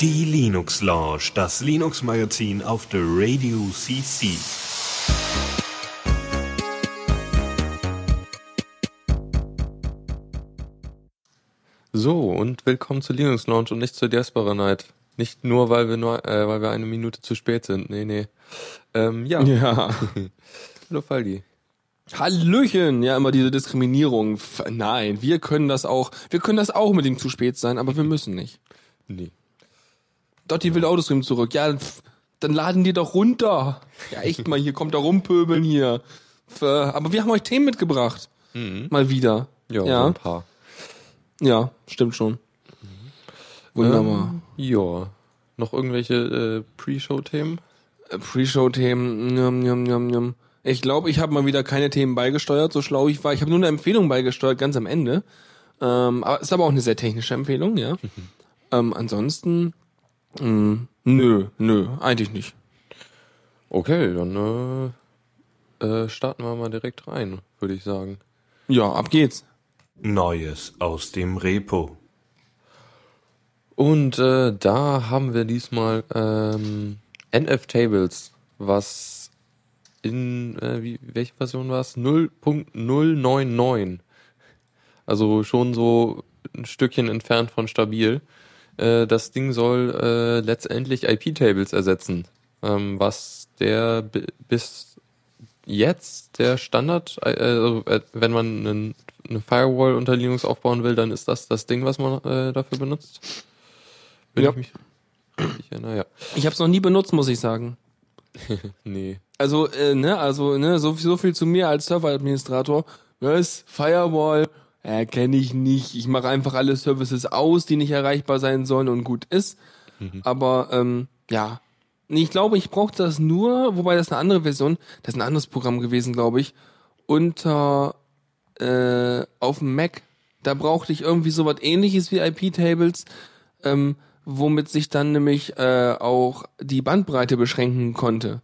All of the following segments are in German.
Die Linux Lounge, das Linux Magazin auf der Radio CC. So, und willkommen zur Linux Lounge und nicht zur Diaspora Night. Nicht nur, weil wir nur, äh, weil wir eine Minute zu spät sind. Nee, nee. Ähm, ja. Ja. Hallo Faldi. Hallöchen, ja, immer diese Diskriminierung. Nein, wir können das auch. Wir können das auch mit dem zu spät sein, aber wir müssen nicht. Nee. Dotti will Autostream zurück. Ja, dann laden die doch runter. Ja, echt mal, hier kommt da rumpöbeln hier. Aber wir haben euch Themen mitgebracht. Mal wieder. Ja, so ja. ein paar. Ja, stimmt schon. Wunderbar. Ähm, ja. Noch irgendwelche äh, Pre-Show-Themen? Äh, Pre-Show-Themen. Njam, njam, njam, njam. Ich glaube, ich habe mal wieder keine Themen beigesteuert, so schlau ich war. Ich habe nur eine Empfehlung beigesteuert, ganz am Ende. Ähm, aber ist aber auch eine sehr technische Empfehlung, ja. ähm, ansonsten, mh, nö, nö, eigentlich nicht. Okay, dann äh, äh, starten wir mal direkt rein, würde ich sagen. Ja, ab geht's. Neues aus dem Repo. Und äh, da haben wir diesmal ähm, NF Tables, was in äh, wie, welche Version war es? 0.099. Also schon so ein Stückchen entfernt von stabil. Äh, das Ding soll äh, letztendlich IP-Tables ersetzen, ähm, was der bi- bis jetzt der Standard, äh, also, äh, wenn man einen, eine Firewall unter Linux aufbauen will, dann ist das das Ding, was man äh, dafür benutzt. Wenn Ja. ich mich richtig erinnere, ja. Ich habe es noch nie benutzt, muss ich sagen. Nee. Also, äh, ne, also, ne, so, so viel zu mir als Serveradministrator. Was? Firewall? Äh, kenne ich nicht. Ich mache einfach alle Services aus, die nicht erreichbar sein sollen und gut ist. Aber, ähm, ja. Ich glaube, ich brauche das nur, wobei das eine andere Version, das ist ein anderes Programm gewesen, glaube ich, unter, äh, auf dem Mac. Da brauchte ich irgendwie sowas ähnliches wie IP-Tables, ähm, womit sich dann nämlich äh, auch die Bandbreite beschränken konnte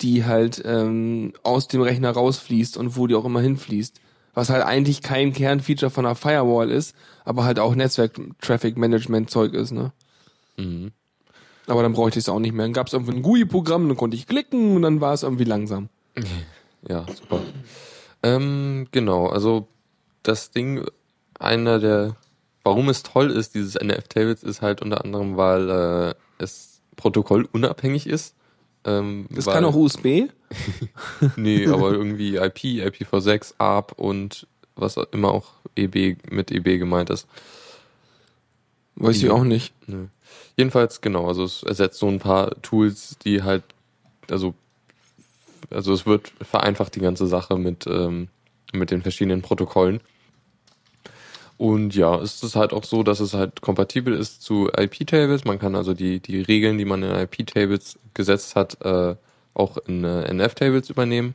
die halt ähm, aus dem Rechner rausfließt und wo die auch immer hinfließt. Was halt eigentlich kein Kernfeature von einer Firewall ist, aber halt auch Netzwerk-Traffic-Management-Zeug ist, ne? Mhm. Aber dann bräuchte ich es auch nicht mehr. Dann gab es irgendwie ein GUI-Programm, dann konnte ich klicken und dann war es irgendwie langsam. Ja, super. Ähm, genau, also das Ding, einer der, warum es toll ist, dieses NF-Tables, ist halt unter anderem, weil äh, es protokollunabhängig ist. Ähm, Das kann auch USB. Nee, aber irgendwie IP, IPv6, ARP und was immer auch EB mit EB gemeint ist. Weiß ich auch nicht. Nö. Jedenfalls, genau, also es ersetzt so ein paar Tools, die halt, also, also es wird vereinfacht die ganze Sache mit, ähm, mit den verschiedenen Protokollen. Und ja, es ist halt auch so, dass es halt kompatibel ist zu IP-Tables. Man kann also die, die Regeln, die man in IP-Tables gesetzt hat, äh, auch in äh, NF-Tables übernehmen.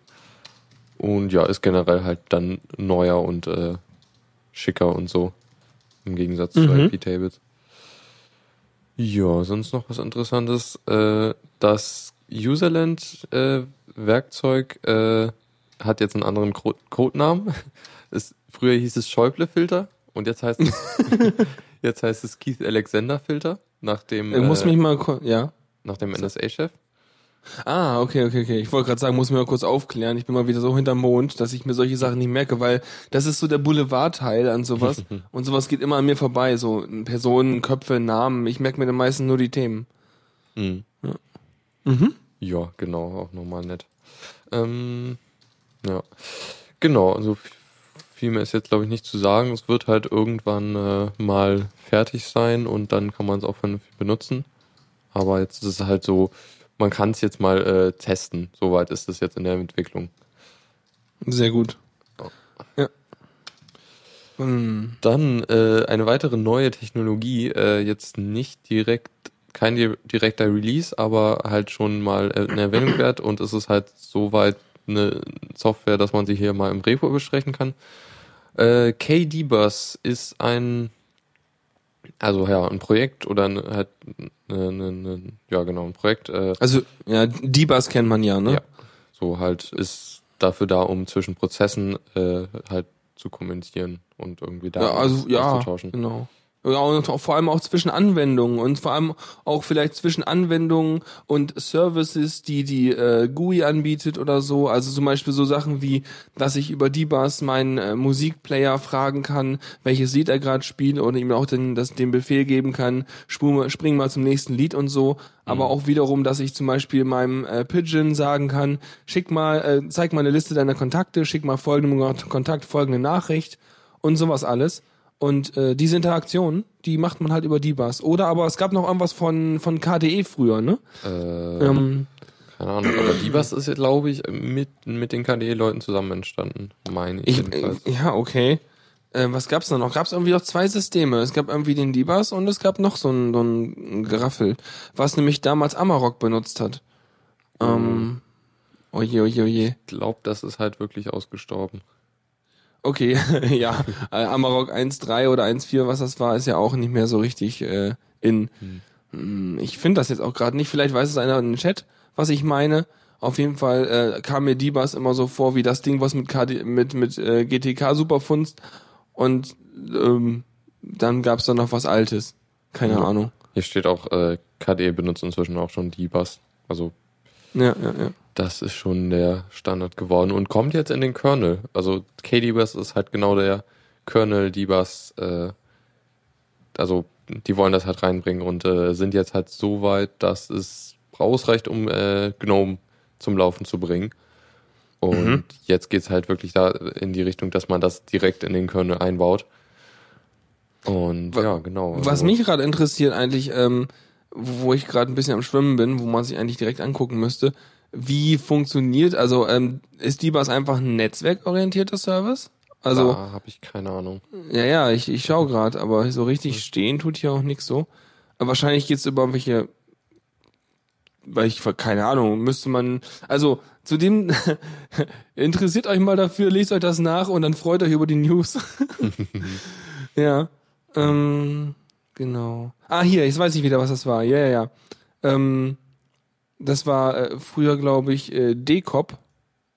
Und ja, ist generell halt dann neuer und äh, schicker und so. Im Gegensatz zu Mhm. IP-Tables. Ja, sonst noch was Interessantes. Äh, das Userland-Werkzeug äh, hat jetzt einen anderen Codenamen. Es, früher hieß es Schäuble-Filter und jetzt heißt es, jetzt heißt es Keith Alexander-Filter nach dem, Ich muss äh, mich mal, ja. nach dem NSA-Chef. Ah, okay, okay, okay. Ich wollte gerade sagen, muss mir mal kurz aufklären. Ich bin mal wieder so hinterm Mond, dass ich mir solche Sachen nicht merke, weil das ist so der Boulevardteil an sowas. und sowas geht immer an mir vorbei. So Personen, Köpfe, Namen. Ich merke mir dann meistens nur die Themen. Mhm. Mhm. Ja, genau, auch nochmal nett. Ähm, ja, genau, also viel mehr ist jetzt, glaube ich, nicht zu sagen. Es wird halt irgendwann äh, mal fertig sein und dann kann man es auch vernünftig benutzen. Aber jetzt ist es halt so, man kann es jetzt mal äh, testen. Soweit ist es jetzt in der Entwicklung. Sehr gut. Ja. Hm. Dann äh, eine weitere neue Technologie, äh, jetzt nicht direkt, kein di direkter Release, aber halt schon mal äh, eine Erwähnung wert und es ist halt soweit eine Software, dass man sie hier mal im Repo besprechen kann. Äh, KDBus ist ein, also ja, ein Projekt oder ein, halt, eine, eine, eine, ja genau, ein Projekt, äh, Also, ja, die Bus kennt man ja, ne? Ja. so halt ist dafür da, um zwischen Prozessen äh, halt zu kommunizieren und irgendwie da Ja, also ja, auszutauschen. genau. Ja, und vor allem auch zwischen Anwendungen und vor allem auch vielleicht zwischen Anwendungen und Services, die die äh, GUI anbietet oder so. Also zum Beispiel so Sachen wie, dass ich über D-Bus meinen äh, Musikplayer fragen kann, welches Lied er gerade spielt oder ihm auch den, das, den Befehl geben kann, spring, spring mal zum nächsten Lied und so. Aber auch wiederum, dass ich zum Beispiel meinem äh, Pigeon sagen kann, schick mal, äh, zeig mal eine Liste deiner Kontakte, schick mal folgendem Kontakt folgende Nachricht und sowas alles. Und äh, diese Interaktion, die macht man halt über D-Bus. Oder aber es gab noch irgendwas von, von KDE früher, ne? Äh, Ähm, keine Ahnung, aber Divas ist, glaube ich, mit, mit den KDE-Leuten zusammen entstanden, meine ich, ich, äh, ja, okay. Äh, was gab's da noch? Gab's irgendwie noch zwei Systeme. Es gab irgendwie den D-Bus und es gab noch so ein, so ein Geraffel, was nämlich damals Amarok benutzt hat. Ähm, oje, oje, oje. Ich glaube, das ist halt wirklich ausgestorben. Okay, ja, äh, Amarok 1.3 oder 1.4, was das war, ist ja auch nicht mehr so richtig äh, in. Hm, Ich finde das jetzt auch gerade nicht. Vielleicht weiß es einer in den Chat, was ich meine. Auf jeden Fall äh, kam mir D-Bus immer so vor wie das Ding, was mit KD, mit mit äh, GTK super funzt. Und ähm, dann gab's da noch was Altes. Keine Ja. Ahnung. Hier steht auch, äh, KDE benutzt inzwischen auch schon Divas. Also Ja, ja, ja. Das ist schon der Standard geworden und kommt jetzt in den Kernel. Also KDBus ist halt genau der Kernel Dbus, äh, also die wollen das halt reinbringen und äh, sind jetzt halt so weit, dass es ausreicht, um äh, GNOME zum Laufen zu bringen. Und Mhm. jetzt geht's halt wirklich da in die Richtung, dass man das direkt in den Kernel einbaut. Und Wa- ja, genau. Was also- mich gerade interessiert eigentlich, ähm, wo ich gerade ein bisschen am Schwimmen bin, wo man sich eigentlich direkt angucken müsste, wie funktioniert, also ähm, ist DBus einfach ein netzwerkorientierter Service? Also, da habe ich keine Ahnung. ja, ja, ich, ich schaue gerade, aber so richtig stehen tut hier auch nichts so. Aber wahrscheinlich geht's über welche, weil ich, keine Ahnung, müsste man, also zudem interessiert euch mal dafür, lest euch das nach und dann freut euch über die News. ja, ähm, genau. Ah, hier, jetzt weiß ich wieder, was das war. Ja, ja, ja. Ähm, das war äh, früher, glaube ich, äh, DCOP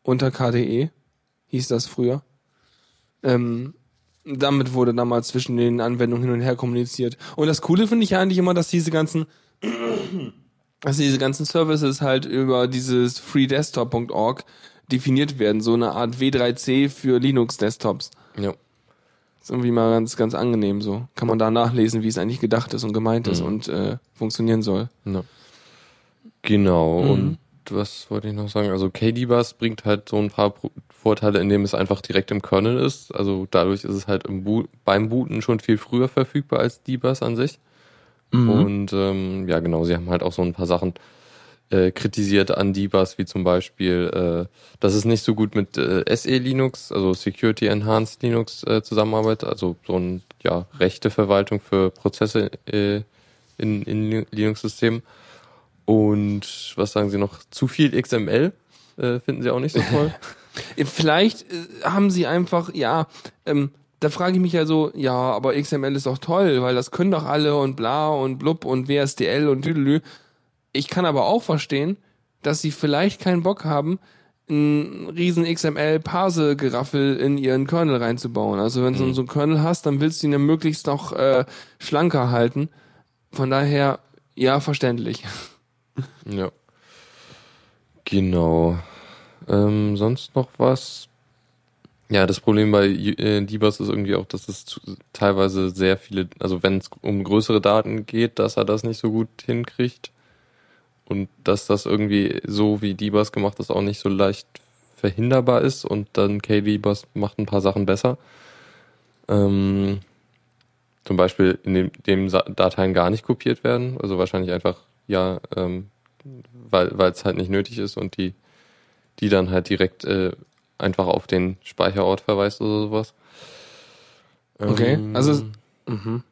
unter KDE, hieß das früher. Ähm, damit wurde damals zwischen den Anwendungen hin und her kommuniziert. Und das Coole finde ich ja eigentlich immer, dass diese ganzen, dass diese ganzen Services halt über dieses freedesktop.org definiert werden. So eine Art W3C für Linux-Desktops. Ja. Ist irgendwie mal ganz, ganz angenehm so. Kann man da nachlesen, wie es eigentlich gedacht ist und gemeint ist Mhm. und äh, funktionieren soll. Ja. Genau, Mhm. und was wollte ich noch sagen? Also KDBus bringt halt so ein paar Vorteile, indem es einfach direkt im Kernel ist. Also dadurch ist es halt im Boot, beim Booten schon viel früher verfügbar als DBus an sich. Mhm. Und ähm, ja, genau, sie haben halt auch so ein paar Sachen äh, kritisiert an DBus, wie zum Beispiel, äh, dass es nicht so gut mit äh, SE Linux, also Security Enhanced Linux äh, zusammenarbeitet, also so ein ja Rechteverwaltung für Prozesse äh, in, in Linux-Systemen. Und was sagen Sie noch? Zu viel XML äh, finden Sie auch nicht so toll? Vielleicht äh, haben sie einfach, ja, ähm, da frage ich mich ja so, ja, aber XML ist doch toll, weil das können doch alle und bla und blub und WSDL und düdelü. Ich kann aber auch verstehen, dass sie vielleicht keinen Bock haben, ein riesen XML-Parse-Geraffel in ihren Kernel reinzubauen. Also wenn du so einen Kernel hast, dann willst du ihn ja möglichst noch äh, schlanker halten. Von daher, ja, verständlich. ja. Genau. Ähm, sonst noch was? Ja, das Problem bei äh, DBus ist irgendwie auch, dass es teilweise sehr viele, also wenn es um größere Daten geht, dass er das nicht so gut hinkriegt. Und dass das irgendwie so wie DBus gemacht ist, auch nicht so leicht verhinderbar ist und dann KDBus macht ein paar Sachen besser. Ähm, zum Beispiel, indem dem Dateien gar nicht kopiert werden, also wahrscheinlich einfach, ja, ähm, weil es halt nicht nötig ist und die, die dann halt direkt äh, einfach auf den Speicherort verweist oder sowas. Okay, Ähm, also- Mhm.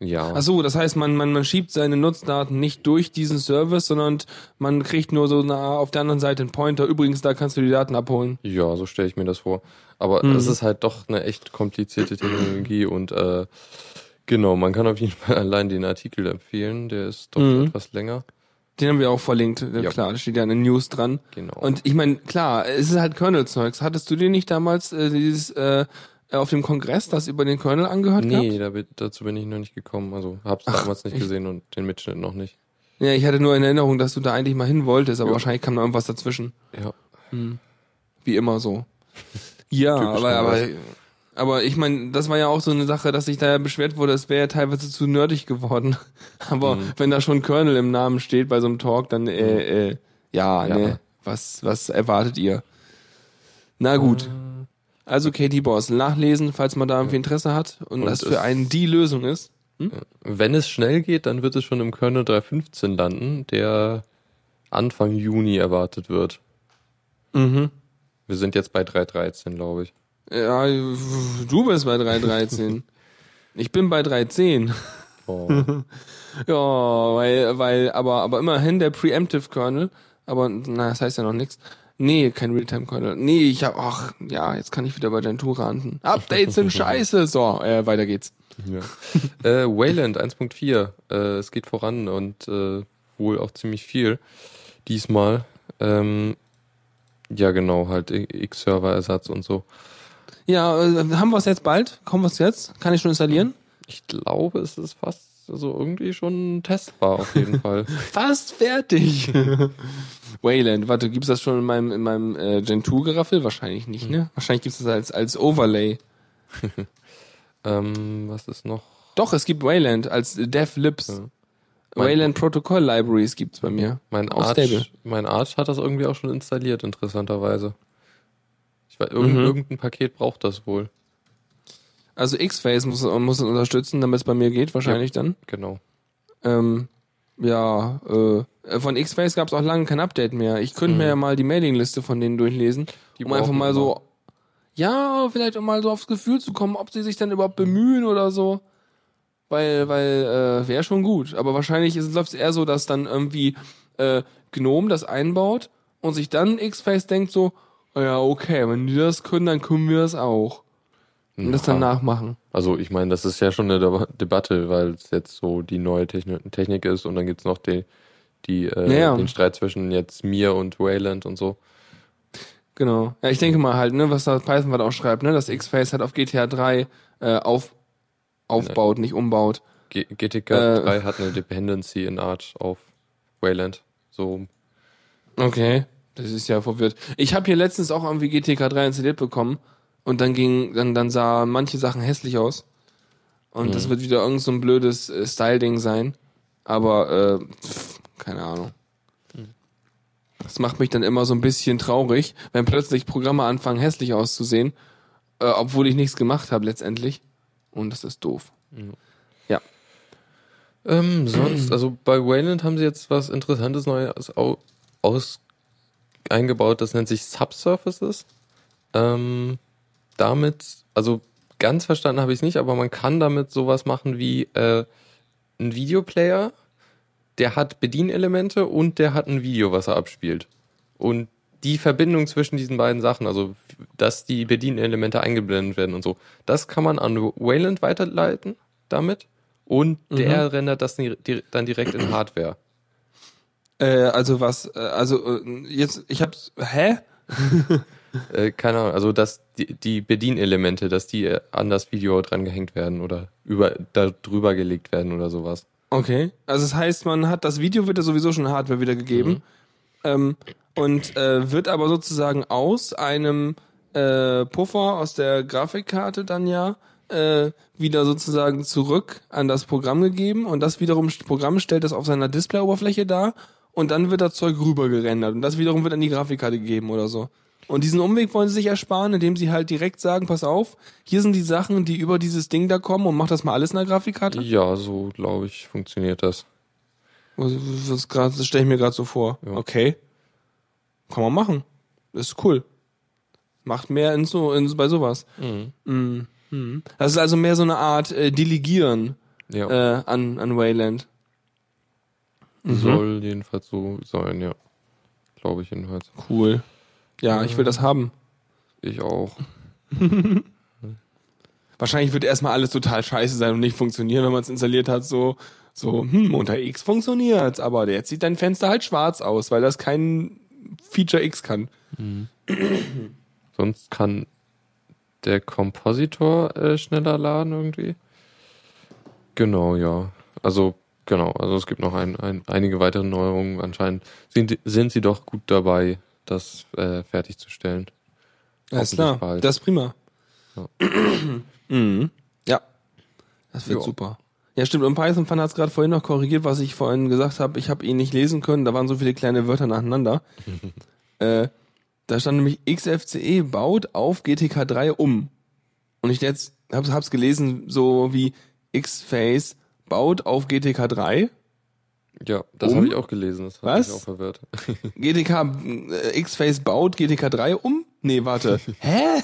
ja. Ach so, das heißt, man, man, man schiebt seine Nutzdaten nicht durch diesen Service, sondern man kriegt nur so eine, auf der anderen Seite einen Pointer. Übrigens, da kannst du die Daten abholen. Ja, so stelle ich mir das vor. Aber Mhm. es ist halt doch eine echt komplizierte Technologie und äh, genau, man kann auf jeden Fall allein den Artikel empfehlen, der ist doch Mhm. etwas länger. Den haben wir auch verlinkt. Ja. Ja. Klar, da steht ja eine News dran. Genau. Und ich meine, klar, es ist halt Kernel-Zeugs. Hattest du dir nicht damals äh, dieses äh, äh, auf dem Kongress das über den Kernel angehört Nee, gehabt? bi- dazu bin ich noch nicht gekommen. Also hab's damals nicht ich- gesehen und den Mitschnitt noch nicht. Ja, ich hatte nur in Erinnerung, dass du da eigentlich mal hin wolltest, aber Ja. wahrscheinlich kam da irgendwas dazwischen. Ja. Wie immer so. Ja, aber, aber. Aber ich meine, das war ja auch so eine Sache, dass sich da ja beschwert wurde, es wäre ja teilweise zu nerdig geworden. Aber Mhm. wenn da schon Kernel im Namen steht bei so einem Talk, dann äh, äh, ja, Ja. ne, was, was erwartet ihr? Na gut. Also Katie Boss, nachlesen, falls man da irgendwie Interesse hat und, Und das für einen die Lösung ist. Wenn es schnell geht, dann wird es schon im Kernel 3.15 landen, der Anfang Juni erwartet wird. Mhm. Wir sind jetzt bei 3.13, glaube ich. Ja, du bist bei 3.13. ich bin bei 3.10. Oh. Ja, weil, weil, aber, aber immerhin der Preemptive Kernel, aber na, das heißt ja noch nichts. Nee, kein Realtime Kernel. Nee, ich hab, ach, ja, jetzt kann ich wieder bei Gentoo ranten. Updates sind scheiße. So, äh, weiter geht's. Ja. äh, Wayland 1.4, äh, es geht voran und äh, wohl auch ziemlich viel diesmal. Ähm, ja, genau, halt X-Server-Ersatz und so. Ja, äh, haben wir es jetzt bald? Kommen wir es jetzt? Kann ich schon installieren? Ich glaube, es ist fast so irgendwie schon testbar auf jeden Fall. Fast fertig. Wayland, warte, gibt's das schon in meinem, in meinem äh, Gentoo Geraffel? Wahrscheinlich nicht, ne? Wahrscheinlich gibt's das als, als Overlay. ähm, was ist noch? Doch, es gibt Wayland als Dev Libs. Ja. Wayland Protocol Libraries gibt's bei mir. Mein Arch, mein Arch hat das irgendwie auch schon installiert, interessanterweise. Irgendein, Mhm. irgendein Paket braucht das wohl. Also X-Face muss, muss es unterstützen, damit es bei mir geht, wahrscheinlich dann. Genau. Ähm, ja, äh, von X-Face gab es auch lange kein Update mehr. Ich könnte mir ja mal die Mailingliste von denen durchlesen, Mhm. Die um einfach mal so, ja, vielleicht um mal so aufs Gefühl zu kommen, ob sie sich dann überhaupt bemühen oder so. Weil, weil, äh, wäre schon gut. Aber wahrscheinlich läuft es eher so, dass dann irgendwie äh, Gnome das einbaut und sich dann X-Face denkt so, "Ah ja, okay, wenn die das können, dann können wir das auch. Und das dann Ja. nachmachen. Also ich meine, das ist ja schon eine Deba- Debatte, weil es jetzt so die neue Techni Technik ist und dann gibt's noch die, die, äh, Ja, ja. den Streit zwischen jetzt mir und Wayland und so. Genau. Ja, ich denke mal halt, ne, was da Python was auch schreibt, ne, dass X-Face halt auf GTA 3 äh, auf, aufbaut, nicht umbaut. G GTK Äh. 3 hat eine Dependency in Arch auf Wayland. So, Okay. Das ist ja verwirrt. Ich habe hier letztens auch irgendwie GTK 3 installiert bekommen und dann ging, dann, dann sah manche Sachen hässlich aus. Und das wird wieder irgend so ein blödes äh, Style-Ding sein. Aber, äh, pff, keine Ahnung. Das macht mich dann immer so ein bisschen traurig, wenn plötzlich Programme anfangen hässlich auszusehen, äh, obwohl ich nichts gemacht habe letztendlich. Und das ist doof. Ja. Ähm, sonst, also bei Wayland haben sie jetzt was Interessantes Neues au aus eingebaut, das nennt sich Subsurfaces. Ähm, damit, also ganz verstanden habe ich es nicht, aber man kann damit sowas machen wie äh, ein Videoplayer, der hat Bedienelemente und der hat ein Video, was er abspielt. Und die Verbindung zwischen diesen beiden Sachen, also dass die Bedienelemente eingeblendet werden und so, das kann man an Wayland weiterleiten damit und der rendert das dann direkt in Hardware. Äh, also was, äh, also äh, jetzt, ich hab's, hä? Äh, keine Ahnung, also dass die, die Bedienelemente, dass die äh, an das Video dran gehängt werden oder über da drüber gelegt werden oder sowas. Okay. Also das heißt, man hat das Video wird ja sowieso schon Hardware wiedergegeben. Ähm, und äh, wird aber sozusagen aus einem äh, Puffer aus der Grafikkarte dann ja äh, wieder sozusagen zurück an das Programm gegeben und das wiederum das Programm stellt das auf seiner Displayoberfläche dar und dann wird das Zeug rüber gerendert und das wiederum wird an die Grafikkarte gegeben oder so. Und diesen Umweg wollen sie sich ersparen, indem sie halt direkt sagen, pass auf, hier sind die Sachen, die über dieses Ding da kommen und mach das mal alles in der Grafikkarte. Ja, so glaube ich funktioniert das. Was, was grad, das stelle ich mir gerade so vor. Ja. Okay. Kann man machen. Das ist cool. Macht mehr in so, in, bei sowas. Mhm. Mhm. Das ist also mehr so eine Art äh, Delegieren Ja, äh, an, an Wayland. Soll jedenfalls so sein, ja. Glaube ich jedenfalls. Cool. Ja, ich will das haben. Ich auch. Wahrscheinlich wird erstmal alles total scheiße sein und nicht funktionieren, wenn man es installiert hat, so, so, hm, unter X funktioniert's, aber jetzt sieht dein Fenster halt schwarz aus, weil das kein Feature X kann. Sonst kann der Kompositor äh, schneller laden irgendwie. Genau, ja. Also, genau. Also es gibt noch ein, ein, einige weitere Neuerungen. Anscheinend sind, sind sie doch gut dabei, das äh, fertigzustellen. Alles klar, bald. das ist prima. Ja. mhm. Ja, das wird Ja. super. Ja, stimmt. Und Python Fan hat es gerade vorhin noch korrigiert, was ich vorhin gesagt habe. Ich habe ihn nicht lesen können. Da waren so viele kleine Wörter nacheinander. äh, da stand nämlich XFCE baut auf GTK 3 um. Und ich jetzt hab's, hab's gelesen so wie Xface baut auf GTK 3. Ja, das Um? habe ich auch gelesen. Das Was? mich auch verwirrt. GTK äh, Xface baut GTK 3 um? Nee, warte. Hä?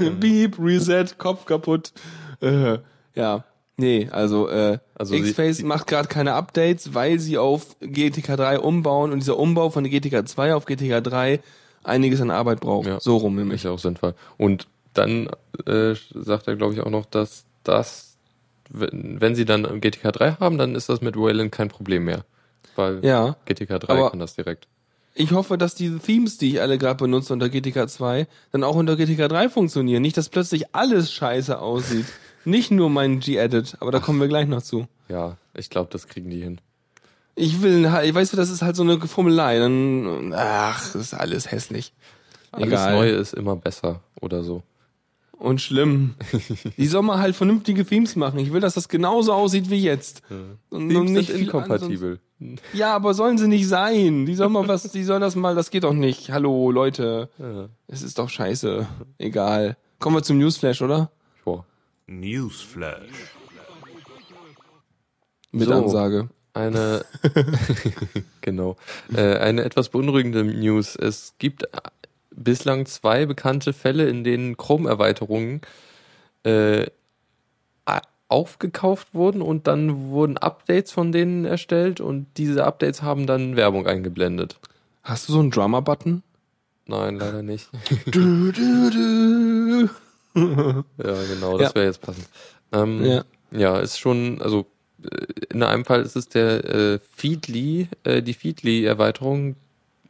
Beep, Reset, Kopf kaputt. Äh, ja. Nee, also, äh, Also Xface macht gerade keine Updates, weil sie auf GTK 3 umbauen und dieser Umbau von GTK 2 auf GTK 3 einiges an Arbeit braucht. Ja. So rum Ist nämlich. ja auch sinnvoll. Und dann äh, sagt er, glaube ich, auch noch, dass das, wenn, sie dann GTK 3 haben, dann ist das mit Wayland kein Problem mehr. Weil Ja. GTK 3 Aber- kann das direkt. Ich hoffe, dass diese Themes, die ich alle gerade benutze unter GTK 2, dann auch unter GTK 3 funktionieren. Nicht, dass plötzlich alles scheiße aussieht. Nicht nur mein G-Edit, aber da kommen wir gleich noch zu. Ja, ich glaube, das kriegen die hin. Ich will weißt du, das ist halt so eine Formelei. Dann, ach, das ist alles hässlich. Alles Egal. Neue ist immer besser oder so. Und schlimm. Die soll mal halt vernünftige Themes machen. Ich will, dass das genauso aussieht wie jetzt. Und Themes nicht sind inkompatibel. Ja, aber sollen sie nicht sein. Die sollen mal was, die sollen das mal, das geht doch nicht. Hallo, Leute. Ja. Es ist doch scheiße. Egal. Kommen wir zum Newsflash, oder? Boah. Newsflash. Mit So. Ansage. Eine, genau, äh, eine etwas beunruhigende News. Es gibt bislang zwei bekannte Fälle, in denen Chrome-Erweiterungen äh, aufgekauft wurden und dann wurden Updates von denen erstellt und diese Updates haben dann Werbung eingeblendet. Hast du so einen Drummer-Button? Nein, leider nicht. Du, du, du. Ja, genau, das Ja. wäre jetzt passend. Ähm, Ja. ja. ist schon, also äh, in einem Fall ist es der äh, Feedly, äh, die Feedly-Erweiterung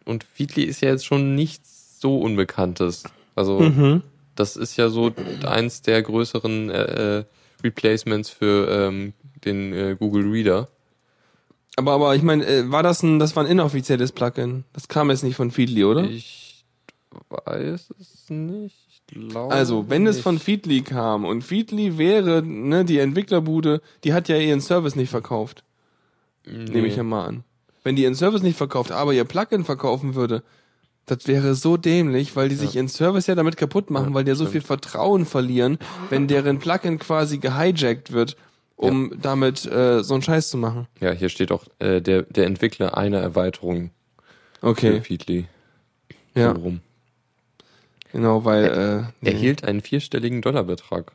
und Feedly ist ja jetzt schon nichts so Unbekanntes. Also Mhm. das ist ja so eins der größeren äh, äh, Replacements für ähm, den äh, Google Reader. Aber, aber ich meine, äh, war das ein, das war ein inoffizielles Plugin? Das kam jetzt nicht von Feedly, oder? Ich weiß es nicht. Also, wenn es nicht. von Feedly kam und Feedly wäre, ne, die Entwicklerbude, die hat ja ihren Service nicht verkauft, nehme ich ja mal an. Wenn die ihren Service nicht verkauft, aber ihr Plugin verkaufen würde, das wäre so dämlich, weil die sich ihren Service ja damit kaputt machen, Ja, weil die ja so viel Vertrauen verlieren, wenn deren Plugin quasi gehijackt wird, um damit äh, so einen Scheiß zu machen. Ja, hier steht auch äh, der, der Entwickler einer Erweiterung für Okay, Feedly. ja, So rum. genau, weil äh, nee. Erhielt einen vierstelligen Dollarbetrag.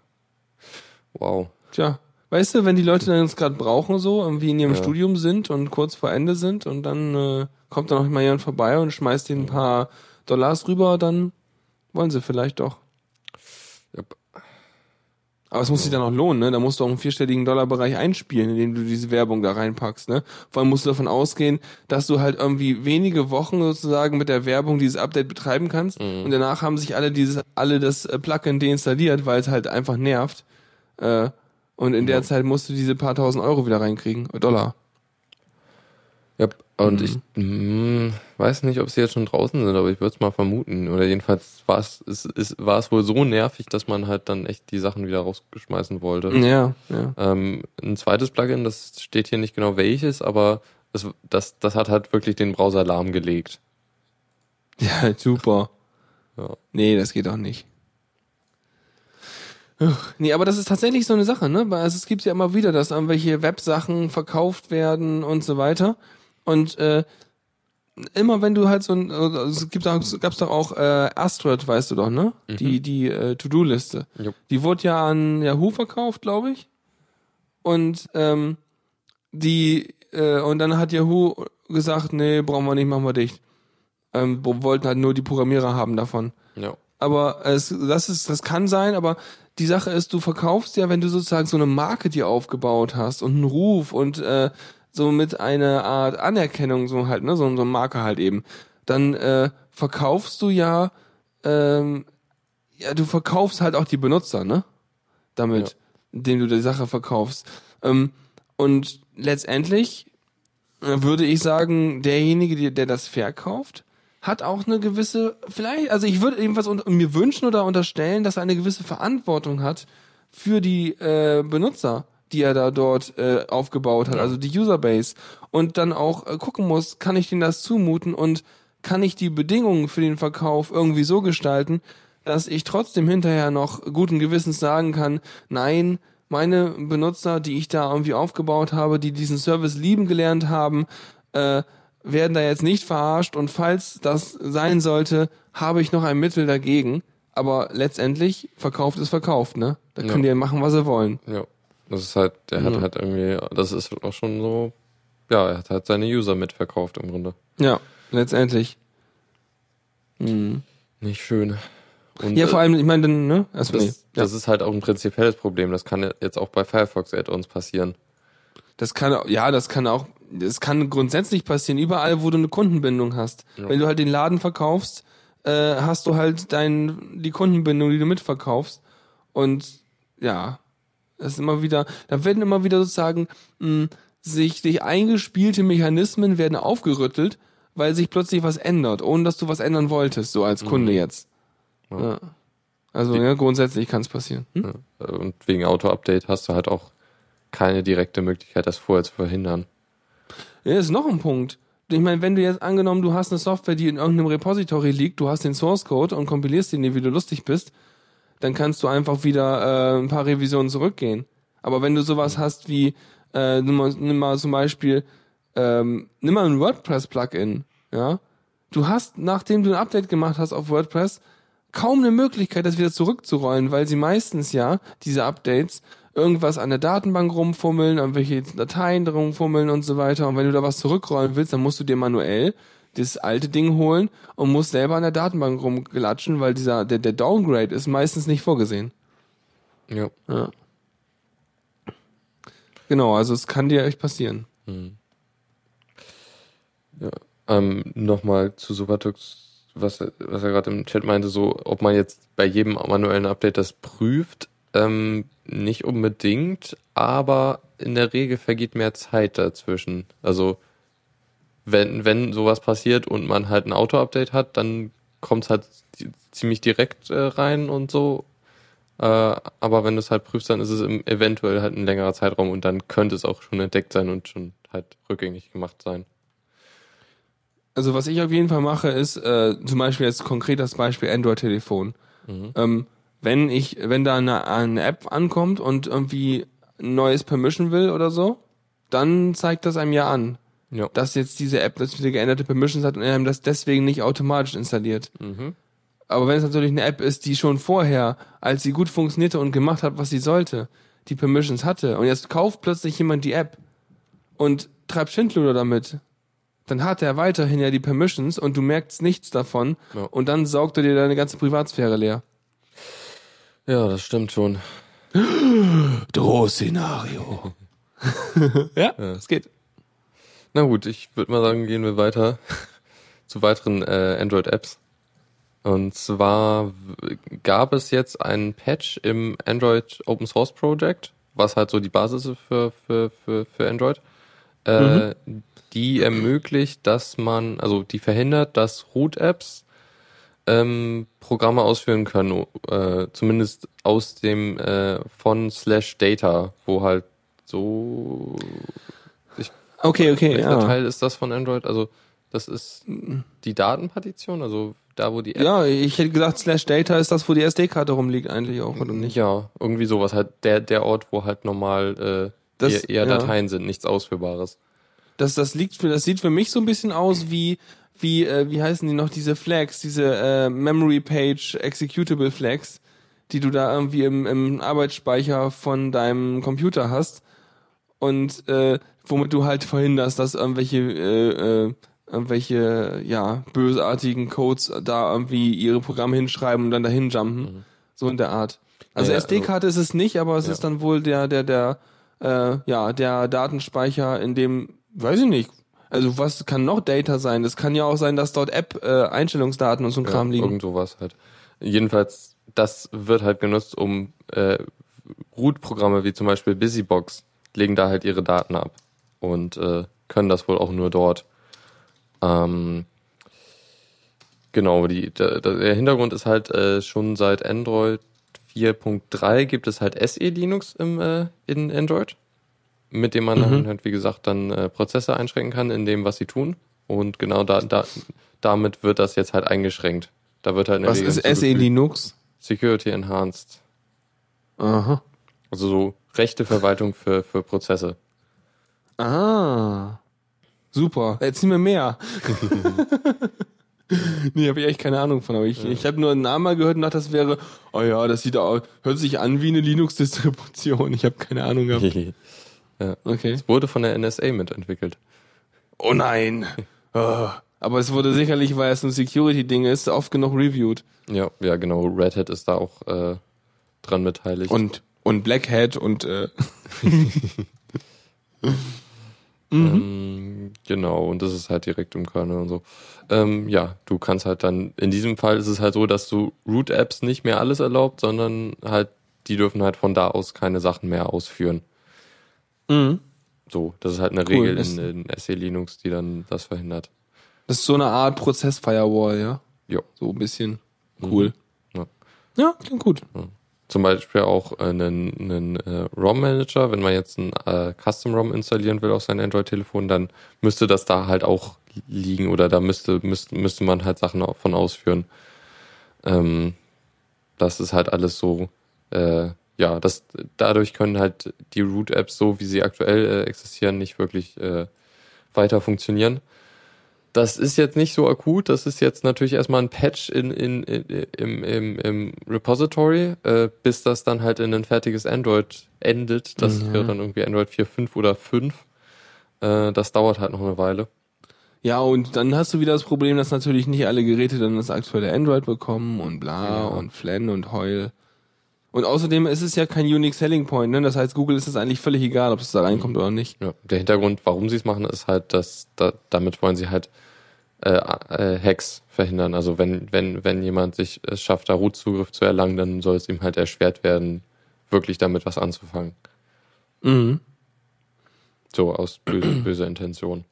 Wow. Tja, weißt du, wenn die Leute dann uns gerade brauchen, so irgendwie in ihrem Ja. Studium sind und kurz vor Ende sind und dann äh, kommt da noch mal jemand vorbei und schmeißt ihnen ein paar Dollars rüber, dann wollen sie vielleicht doch. Yep. Aber es muss sich dann auch lohnen, ne? Da musst du auch einen vierstelligen Dollarbereich einspielen, indem du diese Werbung da reinpackst, ne? Vor allem musst du davon ausgehen, dass du halt irgendwie wenige Wochen sozusagen mit der Werbung dieses Update betreiben kannst und danach haben sich alle dieses, alle das äh, Plugin deinstalliert, weil es halt einfach nervt. Äh, und in der Zeit musst du diese paar tausend Euro wieder reinkriegen, äh, Dollar. Yep. Und Mhm. ich mh, weiß nicht, ob sie jetzt schon draußen sind, aber ich würde es mal vermuten. Oder jedenfalls war es, es, es, war es wohl so nervig, dass man halt dann echt die Sachen wieder rausgeschmeißen wollte. Ja, ja. Ähm, ein zweites Plugin, das steht hier nicht genau welches, aber das, das, das hat halt wirklich den Browser lahmgelegt. Ja, super. Ja. Nee, das geht auch nicht. Nee, aber das ist tatsächlich so eine Sache, ne? Weil Also es gibt ja immer wieder, dass irgendwelche Websachen verkauft werden und so weiter. Und äh, immer wenn du halt so ein, also es gibt auch, gab's doch auch äh, Astrid, weißt du doch, ne? Die die äh, To-Do-Liste. Die wurde ja an Yahoo verkauft, glaube ich. Und ähm, die äh, und dann hat Yahoo gesagt, nee, brauchen wir nicht, machen wir dicht. Ähm, wo- wollten halt nur die Programmierer haben davon. Ja. Aber es, das ist, das kann sein, aber die Sache ist, du verkaufst ja, wenn du sozusagen so eine Marke dir aufgebaut hast und einen Ruf und äh, so mit einer Art Anerkennung, so halt, ne, so, so eine Marke halt eben, dann äh, verkaufst du ja ähm, ja, du verkaufst halt auch die Benutzer, ne? Damit, indem du die Sache verkaufst. Ähm, und letztendlich äh, würde ich sagen, derjenige, der, der das verkauft, hat auch eine gewisse, vielleicht, also ich würde ebenfalls unter, mir wünschen oder unterstellen, dass er eine gewisse Verantwortung hat für die äh, Benutzer, die er da dort äh, aufgebaut hat, also die Userbase. Und dann auch äh, gucken muss, kann ich denen das zumuten und kann ich die Bedingungen für den Verkauf irgendwie so gestalten, dass ich trotzdem hinterher noch guten Gewissens sagen kann, nein, meine Benutzer, die ich da irgendwie aufgebaut habe, die diesen Service lieben gelernt haben, äh, werden da jetzt nicht verarscht und falls das sein sollte, habe ich noch ein Mittel dagegen. Aber letztendlich verkauft ist verkauft, ne? Da können Ja. die machen, was sie wollen. Ja. Das ist halt, der hat Ja. halt irgendwie, das ist auch schon so, ja, er hat halt seine User mitverkauft im Grunde. Ja, letztendlich. Mhm. Nicht schön. Und, Ja, äh, vor allem, ich meine, dann, ne? Also, Das, nee. das ist halt auch ein prinzipielles Problem. Das kann jetzt auch bei Firefox Add-ons passieren. Das kann, ja, das kann auch, das kann grundsätzlich passieren, überall, wo du eine Kundenbindung hast. Ja. Wenn du halt den Laden verkaufst, äh, hast du halt dein, die Kundenbindung, die du mitverkaufst. Und ja, das ist immer wieder, da werden immer wieder sozusagen mh, sich, sich eingespielte Mechanismen werden aufgerüttelt, weil sich plötzlich was ändert, ohne dass du was ändern wolltest, so als Kunde jetzt. Ja. Ja. Also ja, grundsätzlich kann es passieren. Hm? Ja. Und wegen Auto-Update hast du halt auch keine direkte Möglichkeit, das vorher zu verhindern. Ja, ist noch ein Punkt. Ich meine, wenn du jetzt angenommen, du hast eine Software, die in irgendeinem Repository liegt, du hast den Source Code und kompilierst den, wie du lustig bist, dann kannst du einfach wieder äh, ein paar Revisionen zurückgehen. Aber wenn du sowas hast wie, äh, nimm, mal, nimm mal zum Beispiel, ähm, nimm mal ein WordPress-Plugin, ja, du hast, nachdem du ein Update gemacht hast auf WordPress, kaum eine Möglichkeit, das wieder zurückzurollen, weil sie meistens ja, diese Updates, irgendwas an der Datenbank rumfummeln, irgendwelche Dateien rumfummeln und so weiter. Und wenn du da was zurückrollen willst, dann musst du dir manuell das alte Ding holen und musst selber an der Datenbank rumgelatschen, weil dieser, der, der Downgrade ist meistens nicht vorgesehen. Ja. Ja. Genau, also es kann dir echt passieren. Ähm, Nochmal zu Supertux, was, er- was er gerade im Chat meinte, so, ob man jetzt bei jedem manuellen Update das prüft, ähm, nicht unbedingt, aber in der Regel vergeht mehr Zeit dazwischen. Also, wenn, wenn sowas passiert und man halt ein Auto-Update hat, dann kommt es halt zi- ziemlich direkt äh, rein und so. Äh, aber wenn du es halt prüfst, dann ist es im, eventuell halt ein längerer Zeitraum und dann könnte es auch schon entdeckt sein und schon halt rückgängig gemacht sein. Also was ich auf jeden Fall mache, ist äh, zum Beispiel jetzt konkret das Beispiel Android-Telefon. Ähm, wenn ich, wenn da eine, eine App ankommt und irgendwie ein neues Permission will oder so, dann zeigt das einem ja an, Ja. dass jetzt diese App das wieder geänderte Permissions hat und er einem das deswegen nicht automatisch installiert. Mhm. Aber wenn es natürlich eine App ist, die schon vorher, als sie gut funktionierte und gemacht hat, was sie sollte, die Permissions hatte und jetzt kauft plötzlich jemand die App und treibt Schindluder damit, dann hat er weiterhin ja die Permissions und du merkst nichts davon Ja. und dann saugt er dir deine ganze Privatsphäre leer. Ja, das stimmt schon. Drohszenario. ja, es geht. Na gut, ich würde mal sagen, gehen wir weiter zu weiteren äh, Android-Apps. Und zwar gab es jetzt einen Patch im Android Open Source Project, was halt so die Basis ist für, für, für, für Android, äh, die ermöglicht, dass man, also die verhindert, dass Root-Apps ähm, Programme ausführen können, äh, zumindest aus dem äh, von slash data, wo halt so Okay, okay, welcher ja. Teil ist das von Android? Also das ist die Datenpartition, also da wo die App. Ja, ich hätte gesagt, Slash Data ist das, wo die SD-Karte rumliegt eigentlich auch, oder nicht? Ja, irgendwie sowas halt der der Ort, wo halt normal äh, Das- eher, eher ja. Dateien sind, nichts Ausführbares. Das, das liegt für, das sieht für mich so ein bisschen aus wie, wie, äh, wie heißen die noch, diese Flags, diese äh, Memory Page Executable Flags, die du da irgendwie im, im Arbeitsspeicher von deinem Computer hast und äh, womit du halt verhinderst, dass irgendwelche äh, äh, irgendwelche ja bösartigen Codes da irgendwie ihre Programme hinschreiben und dann dahin jumpen, so in der Art. Also Ja, SD-Karte ist es nicht, aber es Ja. ist dann wohl der der der äh, ja der Datenspeicher, in dem weiß ich nicht. Also was kann noch Data sein? Das kann ja auch sein, dass dort App äh, und so ein Kram ja, liegen. Irgend sowas halt. Jedenfalls das wird halt genutzt, um äh, Root-Programme wie zum Beispiel Busybox legen da halt ihre Daten ab und äh, können das wohl auch nur dort. Ähm, genau, die, der, der Hintergrund ist halt äh, schon seit Android 4.3 gibt es halt SE Linux im, äh, in Android, mit dem man Mhm. dann halt, wie gesagt, dann äh, Prozesse einschränken kann in dem, was sie tun. Und genau da, da, damit wird das jetzt halt eingeschränkt. Da wird halt eine Was ist SE. Linux? Security Enhanced. Aha. Also so rechte Verwaltung für, für Prozesse. Ah. Super. Erzähl mir mehr. nee, habe ich echt keine Ahnung von. Aber ich, ich habe nur einen Namen mal gehört und dachte, das wäre, oh ja, das sieht au- hört sich an wie eine Linux-Distribution. Ich habe keine Ahnung gehabt. Okay. Wurde von der NSA mitentwickelt. Oh nein. Oh. Aber es wurde sicherlich, weil es ein Security-Ding ist, oft genug reviewed. Ja, ja, genau. Red Hat ist da auch äh, dran beteiligt. Und, und Black Hat und äh, Ähm, genau, und das ist halt direkt im Kernel und so. Ähm, ja, du kannst halt dann, in diesem Fall ist es halt so, dass du Root-Apps nicht mehr alles erlaubt, sondern halt, die dürfen halt von da aus keine Sachen mehr ausführen. Mhm. So, das ist halt eine Cool, Regel in, in SE Linux, die dann das verhindert. das ist so eine Art Prozess-Firewall, ja? Jo. So ein bisschen. Cool. Ja. Ja, klingt gut. Zum Beispiel auch einen, einen äh, ROM-Manager, wenn man jetzt ein äh, Custom-ROM installieren will auf sein Android-Telefon, dann müsste das da halt auch liegen oder da müsste, müsste, müsste man halt Sachen von ausführen. Ähm, das ist halt alles so, äh, ja, das, dadurch können halt die Root-Apps so, wie sie aktuell äh, existieren, nicht wirklich äh, weiter funktionieren. Das ist jetzt nicht so akut, das ist jetzt natürlich erstmal ein Patch in, in, in, im, im, im Repository, äh, bis das dann halt in ein fertiges Android endet. Das Ja. wäre dann irgendwie Android 4, 5 oder 5. Äh, das dauert halt noch eine Weile. Ja, und dann hast du wieder das Problem, dass natürlich nicht alle Geräte dann das aktuelle Android bekommen und bla Ja. und Flan und Heul. Und außerdem ist es ja kein Unique Selling Point, ne? Das heißt, Google ist es eigentlich völlig egal, ob es da reinkommt oder nicht. Ja, der Hintergrund, warum sie es machen, ist halt, dass da, damit wollen sie halt äh, äh, Hacks verhindern. Also wenn, wenn, wenn jemand sich es schafft, da Root-Zugriff zu erlangen, dann soll es ihm halt erschwert werden, wirklich damit was anzufangen. Mhm. So aus böse, böser Intention.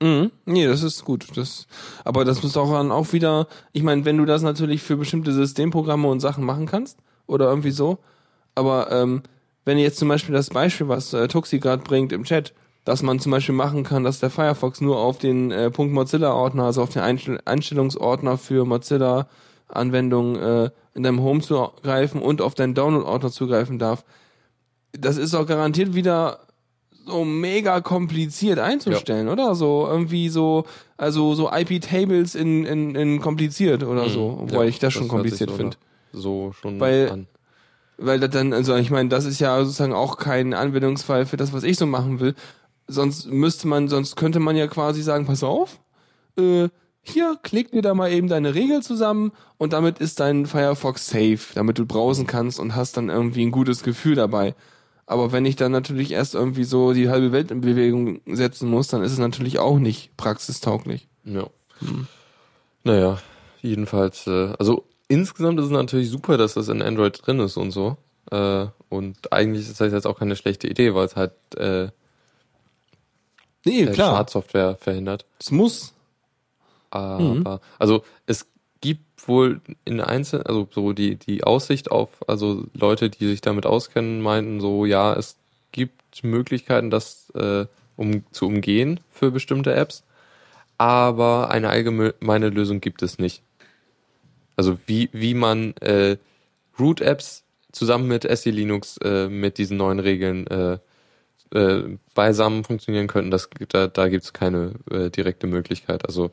Mhm. Nee, das ist gut. Das, aber das muss auch dann auch wieder, ich meine, wenn du das natürlich für bestimmte Systemprogramme und Sachen machen kannst, oder irgendwie so, aber ähm, wenn jetzt zum Beispiel das Beispiel, was äh, Tuxi gerade bringt im Chat, dass man zum Beispiel machen kann, dass der Firefox nur auf den äh, Punkt Mozilla-Ordner, also auf den Einstell Einstellungsordner für Mozilla-Anwendungen äh, in deinem Home zugreifen und auf deinen Download-Ordner zugreifen darf, das ist auch garantiert wieder so mega kompliziert einzustellen, oder? So irgendwie so, also so IP-Tables in, in, in kompliziert oder so, Mhm. wobei Ja, ich das schon kompliziert so finde. So schon Weil- an. Weil das dann, also ich meine, das ist ja sozusagen auch kein Anwendungsfall für das, was ich so machen will. Sonst müsste man, sonst könnte man ja quasi sagen, pass auf, äh, hier, klick dir da mal eben deine Regel zusammen und damit ist dein Firefox safe, damit du browsen kannst und hast dann irgendwie ein gutes Gefühl dabei. Aber wenn ich dann natürlich erst irgendwie so die halbe Welt in Bewegung setzen muss, dann ist es natürlich auch nicht praxistauglich. Ja. Naja, jedenfalls, äh, also insgesamt ist es natürlich super, dass das in Android drin ist und so. Äh, und eigentlich ist das jetzt auch keine schlechte Idee, weil es halt äh, Nee, äh, Schadsoftware verhindert. Es muss. Aber, also es gibt wohl in einzelnen, also so die, die Aussicht auf, also Leute, die sich damit auskennen, meinten so, ja, es gibt Möglichkeiten, das äh, um, zu umgehen für bestimmte Apps, aber eine allgemeine Lösung gibt es nicht. Also wie, wie man äh, Root-Apps zusammen mit SE Linux äh, mit diesen neuen Regeln äh, äh, beisammen funktionieren könnten, das, da, da gibt es keine äh, direkte Möglichkeit. Also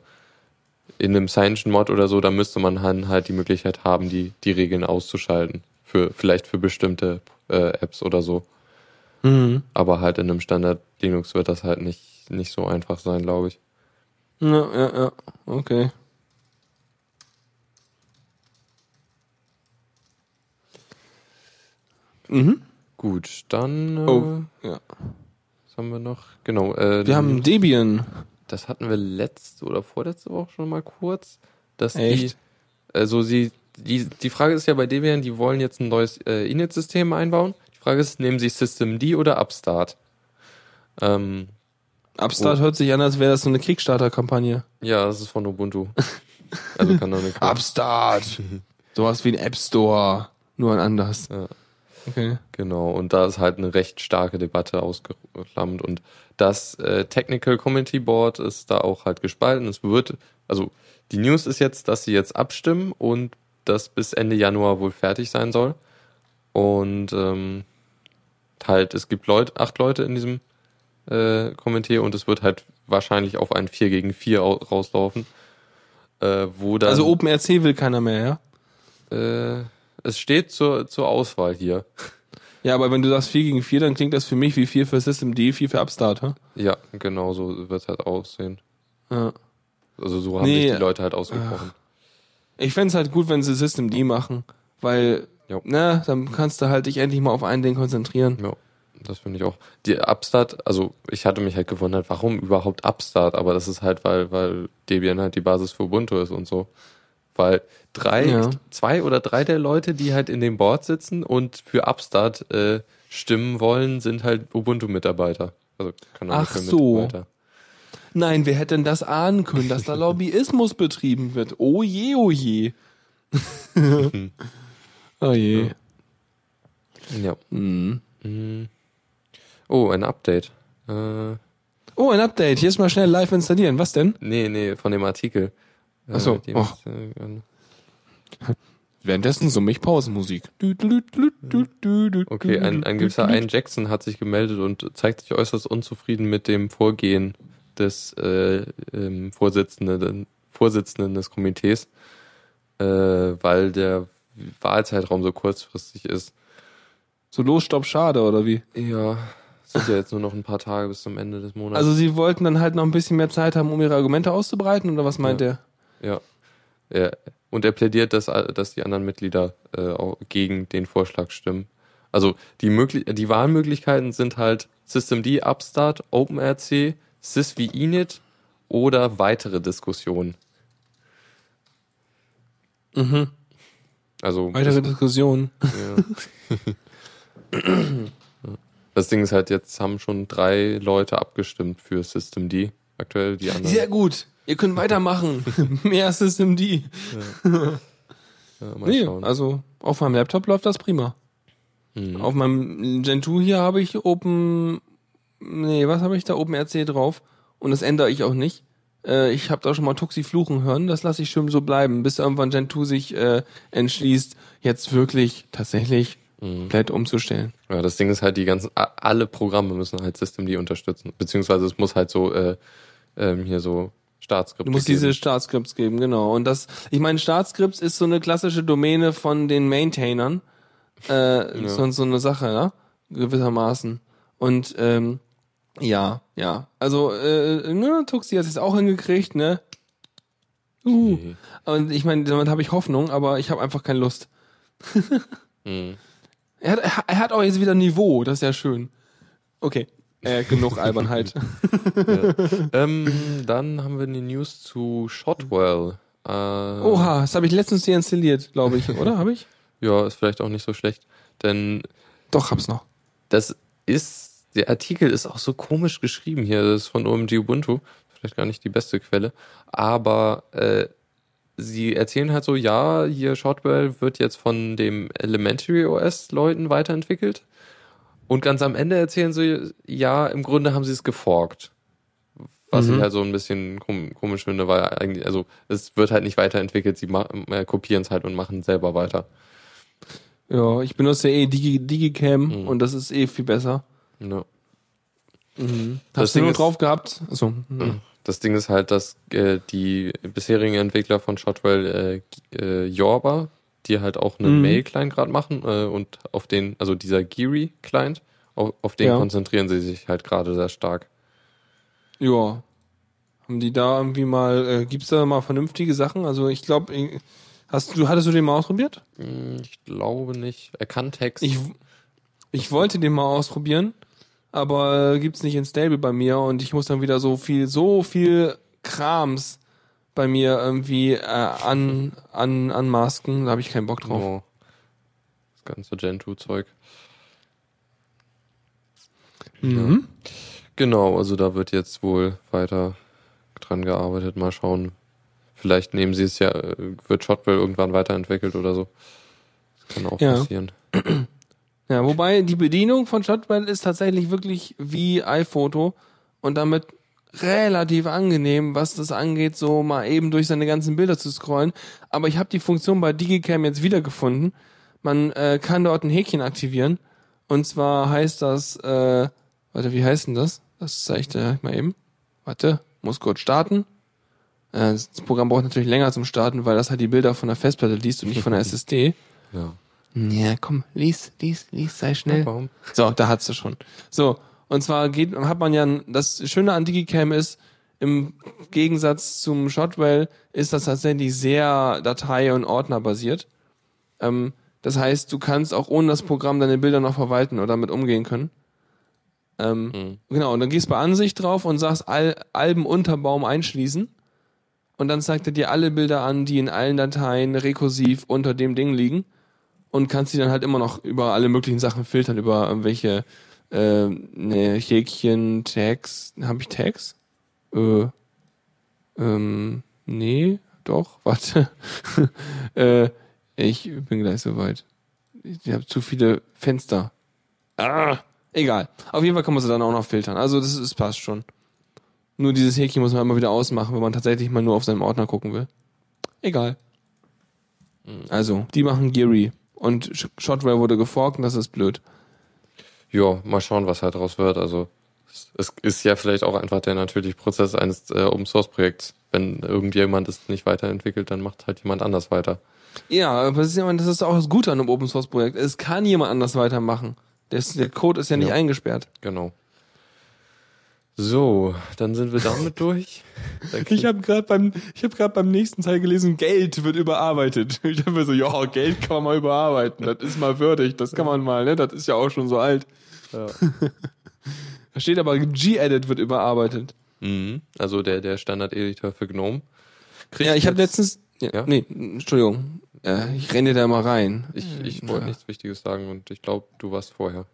in einem Cyanogen-Mod oder so, da müsste man halt die Möglichkeit haben, die, die Regeln auszuschalten. Für, vielleicht für bestimmte äh, Apps oder so. Mhm. Aber halt in einem Standard Linux wird das halt nicht, nicht so einfach sein, glaube ich. Ja, ja, ja. Okay. Mhm. Gut, dann äh, Oh, ja. was haben wir noch? Genau, äh, Wir haben Debian. das hatten wir letzte oder vorletzte Woche schon mal kurz, dass Echt? die, also sie, die, die Frage ist ja bei Debian, die wollen jetzt ein neues äh, Init-System einbauen. Die Frage ist, nehmen sie Systemd oder Upstart? Ähm, Upstart hört sich an, als wäre das so eine Kickstarter-Kampagne. ja, das ist von Ubuntu. Also kann doch eine Upstart. Sowas wie ein App Store, nur ein anders. Ja. Okay. Genau, und da ist halt eine recht starke Debatte ausgeflammt und das äh, Technical Committee Board ist da auch halt gespalten. Es wird, also die News ist jetzt, dass sie jetzt abstimmen und das bis Ende Januar wohl fertig sein soll. Und ähm, halt, es gibt Leute, acht Leute in diesem äh, Komitee und es wird halt wahrscheinlich auf ein 4 gegen 4 au- rauslaufen. Äh, wo dann, Also OpenRC will keiner mehr, ja? äh, es steht zur, zur Auswahl hier. Ja, aber wenn du sagst 4 gegen 4, dann klingt das für mich wie 4 für Systemd, 4 für Upstart, ha? Ja, genau so wird es halt aussehen. Ja. Also so haben Nee, sich die Leute halt ausgesprochen. Ich fänd's halt gut, wenn sie Systemd machen, weil, Jo. na, dann kannst du halt dich endlich mal auf ein Ding konzentrieren. Ja, das finde ich auch. Die Upstart, also ich hatte mich halt gewundert, warum überhaupt Upstart, aber das ist halt, weil, weil Debian halt die Basis für Ubuntu ist und so. Weil drei, Ja. zwei oder drei der Leute, die halt in dem Board sitzen und für Upstart äh, stimmen wollen, sind halt Ubuntu-Mitarbeiter. Also Ach so. Mitarbeiter. Nein, wer hätte denn das ahnen können, dass da Lobbyismus betrieben wird? Oh je, oh je. oh je. Ja. Mhm. Mhm. Oh, ein Update. Äh, Oh, ein Update. Hier ist mal schnell live installieren. Was denn? nee, nee, von dem Artikel. Äh, Ach so. die Oh. muss, äh, Währenddessen so mich Pausenmusik. Okay, ein, ein gewisser. Ian Jackson hat sich gemeldet und zeigt sich äußerst unzufrieden mit dem Vorgehen des äh, ähm, Vorsitzenden, Vorsitzenden des Komitees, äh, weil der Wahlzeitraum so kurzfristig ist. So los, stopp, schade, oder wie? Ja, es sind ja jetzt nur noch ein paar Tage bis zum Ende des Monats. Also sie wollten dann halt noch ein bisschen mehr Zeit haben, um ihre Argumente auszubreiten, oder was meint Ja. er? Ja. ja. Und er plädiert, dass, dass die anderen Mitglieder äh, auch gegen den Vorschlag stimmen. Also die, möglich die Wahlmöglichkeiten sind halt Systemd, Upstart, OpenRC, Sys wie Init oder weitere Diskussionen. Mhm. Also Weitere das, Diskussion. ja. das Ding ist halt, jetzt haben schon drei Leute abgestimmt für Systemd. Aktuell die anderen. Sehr gut. Ihr könnt weitermachen. mehr Systemd. ja, mal Nee, also auf meinem Laptop läuft das prima. Mhm. Auf meinem Gen 2 hier habe ich Open, nee, was habe ich da? OpenRC drauf. Und das ändere ich auch nicht. Äh, ich habe da schon mal Tuxi fluchen hören. Das lasse ich schön so bleiben, bis irgendwann Gen 2 sich äh, entschließt, jetzt wirklich tatsächlich Mhm. komplett umzustellen. Ja, das Ding ist halt, die ganzen, alle Programme müssen halt Systemd unterstützen. Beziehungsweise es muss halt so, äh, ähm, hier so Startskripte Du musst geben. diese Startscripts geben, genau. Und das, ich meine, Startscripts ist so eine klassische Domäne von den Maintainern. Äh, so, so eine Sache, ja, gewissermaßen. Und ähm, ja, ja. Also, äh, ne, Tuxi hat es auch hingekriegt, ne? Uh. Okay. Und ich meine, damit habe ich Hoffnung, aber ich habe einfach keine Lust. Mhm. Er hat, er hat auch jetzt wieder Niveau, das ist ja schön. Okay, äh, genug Albernheit. ähm, dann haben wir die News zu Shotwell. Äh, Oha, das habe ich letztens deinstalliert, glaube ich, oder? Habe ich? Ja, ist vielleicht auch nicht so schlecht. Denn Doch, hab's noch. das ist, der Artikel ist auch so komisch geschrieben hier. Das ist von OMG Ubuntu. Vielleicht gar nicht die beste Quelle. Aber äh, sie erzählen halt so, ja, hier Shotwell wird jetzt von dem Elementary OS Leuten weiterentwickelt. Und ganz am Ende erzählen sie, ja, im Grunde haben sie es geforkt. Was Mhm. ich halt so ein bisschen kom komisch finde, weil eigentlich, also es wird halt nicht weiterentwickelt, sie äh, kopieren es halt und machen selber weiter. Ja, ich benutze ja eh Digi, Digicam Mhm. und das ist eh viel besser. Ja. Mhm. Das Hast du Ding nur ist- drauf gehabt? Achso. Ja. Das Ding ist halt, dass äh, die bisherigen Entwickler von Shotwell äh, äh, Yorba, die halt auch einen Mhm. Mail-Client gerade machen äh, und auf den, also dieser Geary-Client, auf, auf den Ja. konzentrieren sie sich halt gerade sehr stark. Ja. Haben die da irgendwie mal, äh, gibt's da mal vernünftige Sachen? Also ich glaube, hast du, hattest du den mal ausprobiert? Hm, Ich glaube nicht. Er kann Text. Ich, ich wollte den mal ausprobieren, aber äh, gibt's nicht in Stable bei mir und ich muss dann wieder so viel, so viel Krams bei mir irgendwie äh, an, an, anmasken. Da habe ich keinen Bock drauf. Oh. Das ganze Gentoo-Zeug. Mhm. Genau, also da wird jetzt wohl weiter dran gearbeitet. Mal schauen. Vielleicht nehmen sie es ja, äh, wird Shotwell irgendwann weiterentwickelt oder so. Das kann auch Ja. passieren. Ja, wobei die Bedienung von Shotwell ist tatsächlich wirklich wie iPhoto und damit relativ angenehm, was das angeht, so mal eben durch seine ganzen Bilder zu scrollen. Aber ich habe die Funktion bei Digicam jetzt wiedergefunden. Man äh, kann dort ein Häkchen aktivieren. Und zwar heißt das, äh, warte, wie heißt denn das? Das zeige ich dir mal eben. Warte, muss kurz starten. Äh, das Programm braucht natürlich länger zum Starten, weil das halt die Bilder von der Festplatte liest und nicht von der SSD. Ja. Ja, komm, lies, lies, lies, sei schnell. So, da hat's du schon. So, und zwar geht, hat man ja, das Schöne an Digicam ist, im Gegensatz zum Shotwell ist das tatsächlich sehr Datei- und Ordnerbasiert. Ähm, das heißt, du kannst auch ohne das Programm deine Bilder noch verwalten oder damit umgehen können. Ähm, Mhm. Genau, und dann gehst du bei Ansicht drauf und sagst Al Albenunterbaum einschließen. Und dann zeigt er dir alle Bilder an, die in allen Dateien rekursiv unter dem Ding liegen. Und kannst die dann halt immer noch über alle möglichen Sachen filtern, über irgendwelche äh, ne, Häkchen, Tags. Habe ich Tags? Äh, ähm, nee, doch, warte. äh, ich bin gleich soweit. Ich habe zu viele Fenster. Ah, egal. Auf jeden Fall kann man sie dann auch noch filtern. Also das, ist passt schon. Nur dieses Häkchen muss man immer wieder ausmachen, wenn man tatsächlich mal nur auf seinem Ordner gucken will. Egal. Also, die machen Geary. Und Sh- Shotware wurde geforkt und das ist blöd. Ja, mal schauen, was halt draus wird. Also es- ist ja vielleicht auch einfach der natürliche Prozess eines äh, Open Source Projekts. Wenn irgendjemand es nicht weiterentwickelt, dann macht halt jemand anders weiter. Ja, aber das ist, ja, das ist auch das Gute an einem Open Source Projekt. Es kann jemand anders weitermachen. Das, der Code ist ja nicht Ja. eingesperrt. Genau. So, dann sind wir damit durch. Ich habe gerade beim ich habe gerade beim nächsten Teil gelesen, Geld wird überarbeitet. Ich habe mir so, ja, Geld kann man mal überarbeiten. Das ist mal würdig, das kann man mal, ne? Das ist ja auch schon so alt. Ja. Da steht aber G-Edit wird überarbeitet. Mhm. Also der, der Standard-Editor für GNOME. Kriegt Ja, ich habe letztens ja, Ja? nee, Entschuldigung. Äh, ich renne da mal rein. Ich, ich wollte Ja. nichts Wichtiges sagen und ich glaube, du warst vorher.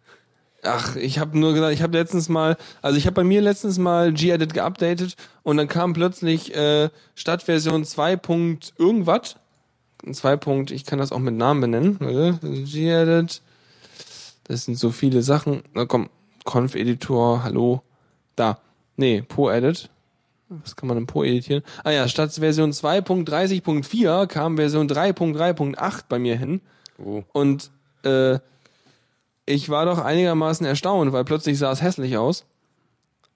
Ach, ich habe nur gesagt, ich habe letztens mal, also ich habe bei mir letztens mal G-Edit geupdatet und dann kam plötzlich äh, statt Version 2. Punkt irgendwas, 2. Punkt, ich kann das auch mit Namen benennen, G-Edit, das sind so viele Sachen, na komm, Conf-Editor, hallo, da, nee, Po-Edit, was kann man denn Po editieren? Ah ja, statt Version 2.30.4 kam Version 3.3.8 bei mir hin. Oh. Und äh, ich war doch einigermaßen erstaunt, weil plötzlich sah es hässlich aus.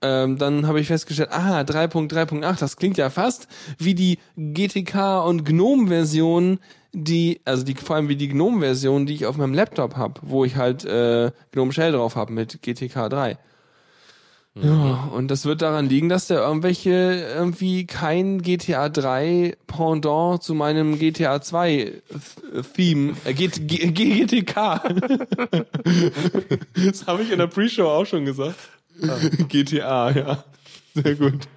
Ähm, dann habe ich festgestellt, aha, 3.3.8, das klingt ja fast wie die GTK und GNOME-Version, die, also die, vor allem wie die GNOME-Version, die ich auf meinem Laptop habe, wo ich halt äh, GNOME Shell drauf habe mit GTK 3. Ja, und das wird daran liegen, dass der irgendwelche irgendwie kein GTA 3 Pendant zu meinem GTA 2 Th- Theme, äh, G G GTK. das habe ich in der Pre-Show auch schon gesagt. GTA, ja. Sehr gut.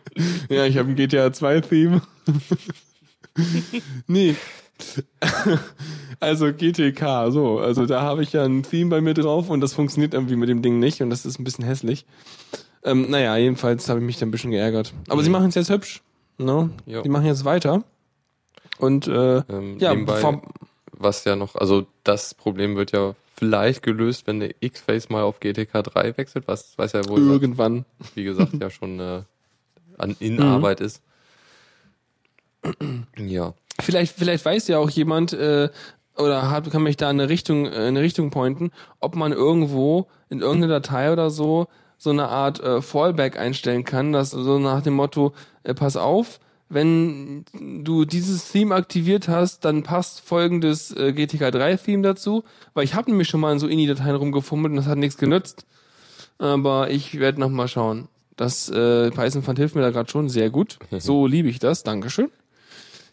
Ja, ich habe ein GTA 2 Theme. nee. Also GTK, so. Also da habe ich ja ein Theme bei mir drauf und das funktioniert irgendwie mit dem Ding nicht und das ist ein bisschen hässlich. Ähm, naja, jedenfalls habe ich mich da ein bisschen geärgert. Aber sie machen es jetzt hübsch. Ne? Die machen jetzt weiter. Und äh, Ähm, ja, nebenbei, was ja noch, also das Problem wird ja vielleicht gelöst, wenn der X-Face mal auf GTK 3 wechselt, was, was ja wohl, irgendwann. wie gesagt, ja schon äh, an Mhm. in Arbeit ist. Ja. Vielleicht, vielleicht weiß ja auch jemand äh, oder hat, kann mich da in eine Richtung, äh, in eine Richtung pointen, ob man irgendwo in irgendeiner Datei oder so so eine Art äh, Fallback einstellen kann, dass so nach dem Motto, äh, pass auf, wenn du dieses Theme aktiviert hast, dann passt folgendes äh, GTK 3 Theme dazu, weil ich habe nämlich schon mal in so INI-Dateien rumgefummelt und das hat nichts genützt. Aber ich werde noch mal schauen. Das äh, Python Fund hilft mir da gerade schon sehr gut. So liebe ich das. Dankeschön.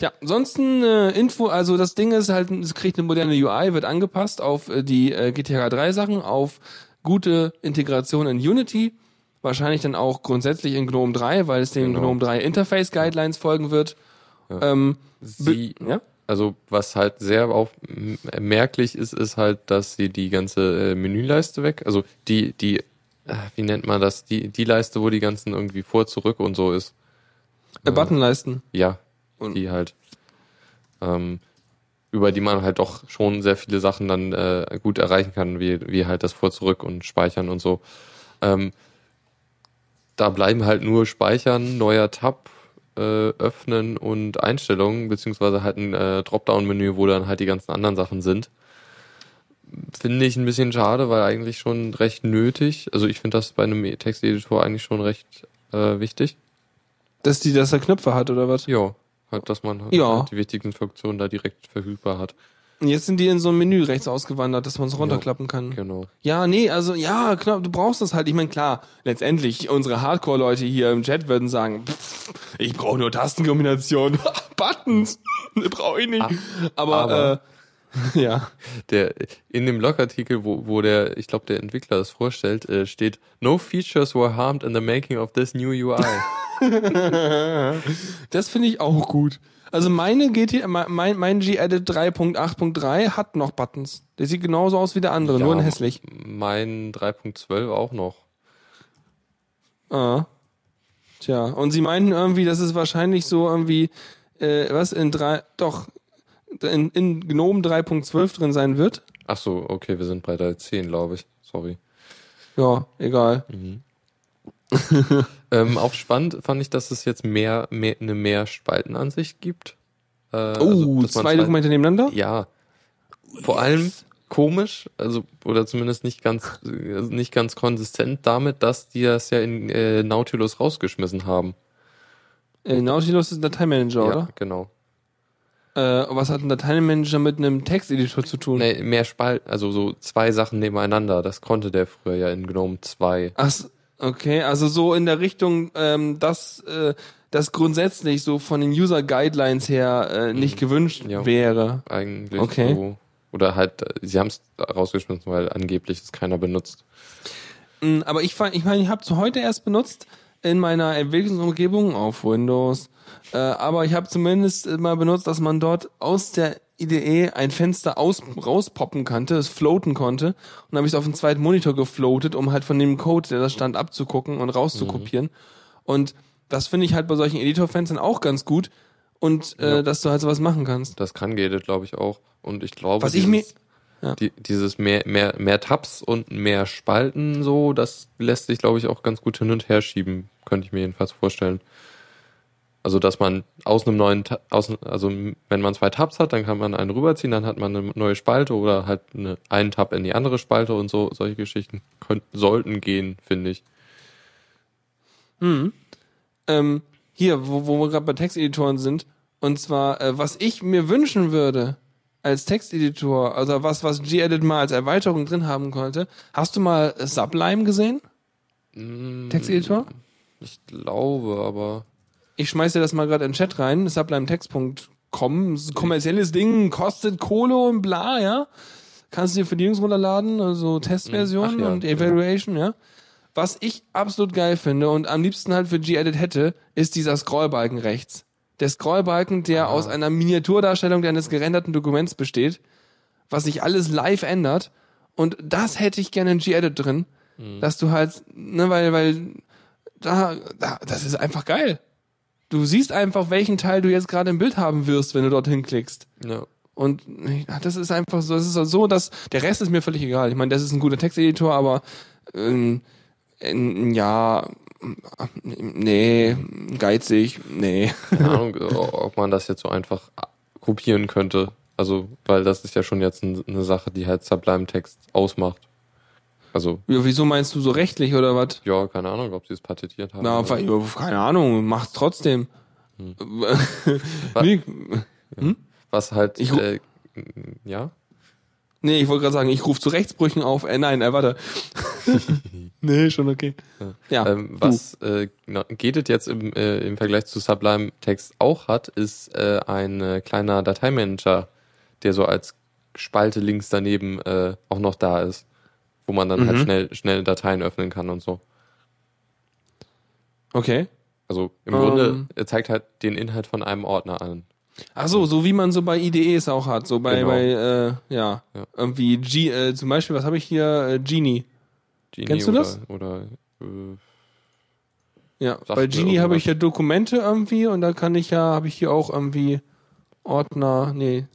Ja, ansonsten äh, Info, also das Ding ist halt, es kriegt eine moderne UI, wird angepasst auf äh, die äh, GTK 3 Sachen, auf gute Integration in Unity, wahrscheinlich dann auch grundsätzlich in GNOME 3, weil es den Genau. GNOME 3 Interface Guidelines folgen wird Ähm, Sie, ja? also was halt sehr auf, merklich ist, ist halt, dass sie die ganze äh, Menüleiste weg, also die, die, äh, wie nennt man das, die, die Leiste, wo die ganzen irgendwie vor, zurück und so ist. Äh, Buttonleisten. Ja, Und- die halt, ähm, über die man halt doch schon sehr viele Sachen dann äh, gut erreichen kann, wie, wie halt das Vor, Zurück und Speichern und so. Ähm, da bleiben halt nur Speichern, neuer Tab, äh, öffnen und Einstellungen, beziehungsweise halt ein äh, Dropdown-Menü, wo dann halt die ganzen anderen Sachen sind. Finde ich ein bisschen schade, weil eigentlich schon recht nötig. Also ich finde das bei einem Texteditor eigentlich schon recht äh, wichtig. Dass die, dass er Knöpfe hat oder was? Ja, halt, dass man halt Ja. die wichtigsten Funktionen da direkt verfügbar hat. Und jetzt sind die in so ein Menü rechts ausgewandert, dass man es runterklappen kann. Genau. Ja, nee, also ja, klar, du brauchst das halt. Ich meine, klar, letztendlich unsere Hardcore-Leute hier im Chat würden sagen, pff, ich brauche nur Tastenkombinationen, Buttons, brauche ich nicht. aber, aber- äh, ja, Der in dem Blogartikel, wo, wo der, ich glaube, der Entwickler das vorstellt, äh, steht No features were harmed in the making of this new UI. das finde ich auch gut. Also meine GT, mein, mein G-Edit 3.8.3 hat noch Buttons. Der sieht genauso aus wie der andere, nur in Ja, hässlich. Mein 3.12 auch noch. Ah. Tja, und sie meinten irgendwie, dass es wahrscheinlich so irgendwie, äh, was, in drei, doch, in, in GNOME 3.12 drin sein wird. Ach so, okay, wir sind bei der 10, glaube ich. Sorry. Ja, egal. Ähm, auch spannend fand ich, dass es jetzt mehr, mehr eine mehr Spaltenansicht gibt. Äh, also, Oh, man zwei Dokumente nebeneinander? Ja. Vor allem komisch, also oder zumindest nicht ganz also nicht ganz konsistent damit, dass die das ja in äh, Nautilus rausgeschmissen haben. Äh, Nautilus ist ein Dateimanager, Ja, oder? genau. Äh, was hat ein Dateimanager mit einem Texteditor zu tun? Nee, mehr Spalt, also so zwei Sachen nebeneinander. Das konnte der früher ja in GNOME 2. Ach, okay, also so in der Richtung, ähm, dass äh, das grundsätzlich so von den User Guidelines her äh, nicht gewünscht Ja. wäre. Eigentlich Okay. so. Oder halt, äh, sie haben es rausgeschmissen, weil angeblich es keiner benutzt. Mm, Aber ich fand, ich meine, ich habe es heute erst benutzt in meiner Entwicklungsumgebung auf Windows. Äh, aber ich habe zumindest mal benutzt, dass man dort aus der IDE ein Fenster aus, rauspoppen konnte, es floaten konnte. Und dann habe ich es auf den zweiten Monitor gefloatet, um halt von dem Code, der da stand, abzugucken und rauszukopieren. Und das finde ich halt bei solchen Editorfenstern auch ganz gut. Und äh, Ja. dass du halt sowas machen kannst. Das kann Gedit, glaube ich, auch. Und ich glaube, Was ich mir- Ja. die, dieses mehr, mehr, mehr Tabs und mehr Spalten so, das lässt sich, glaube ich, auch ganz gut hin und her schieben. Könnte ich mir jedenfalls vorstellen. Also, dass man aus einem neuen, aus, also wenn man zwei Tabs hat, dann kann man einen rüberziehen, dann hat man eine neue Spalte oder halt eine, einen Tab in die andere Spalte und so, solche Geschichten könnten, sollten gehen, finde ich. ähm, hier, wo, wo wir gerade bei Texteditoren sind, und zwar, äh, was ich mir wünschen würde als Texteditor, also was, was Gedit mal als Erweiterung drin haben konnte. Hast du mal Sublime gesehen? Texteditor? Ich glaube, aber Ich schmeiß dir das mal gerade in den Chat rein, sublimetext.com, kommerzielles Ding, kostet Kohle und bla, ja. Kannst du dir für die Jungs runterladen, also Testversion Ach ja, und Evaluation, ja. Was ich absolut geil finde und am liebsten halt für Gedit hätte, ist dieser Scrollbalken rechts. Der Scrollbalken, der aus einer Miniaturdarstellung deines gerenderten Dokuments besteht, was sich alles live ändert. Und das hätte ich gerne in Gedit drin, dass du halt, ne, weil, weil da, da, das ist einfach geil. Du siehst einfach, welchen Teil du jetzt gerade im Bild haben wirst, wenn du dorthin klickst. ja. Und das ist einfach so, das ist so, dass der Rest ist mir völlig egal. Ich meine, das ist ein guter Texteditor, aber ähm, ja, nee, geizig, nee. Keine Ahnung, ob man das jetzt so einfach kopieren könnte. Also, weil das ist ja schon jetzt ein- eine Sache, die halt Sublime Text ausmacht. Also, Ja, wieso meinst du so rechtlich oder was? ja, keine Ahnung, ob sie es patentiert haben. Na, oder- keine Ahnung, macht's trotzdem. nee, Was halt, Ich äh, ja, nee, ich wollte gerade sagen, ich rufe zu Rechtsbrüchen auf. Äh, nein, äh, warte. nee, schon okay. Ja, ähm, was äh, Gedit jetzt im, äh, im Vergleich zu Sublime Text auch hat, ist äh, ein äh, kleiner Dateimanager, der so als Spalte links daneben äh, auch noch da ist, wo man dann halt Mhm. schnell schnell Dateien öffnen kann und so. Okay. Also im Ähm. Grunde, er zeigt halt den Inhalt von einem Ordner an. Ach so, so wie man so bei IDEs auch hat, so bei, Genau. bei äh, ja, Ja. irgendwie G, äh, zum Beispiel, was habe ich hier? Äh, Genie. Genie Kennst du oder, das? Oder äh, Ja, bei Genie habe ich ja Dokumente irgendwie und da kann ich ja, habe ich hier auch irgendwie Ordner, nee.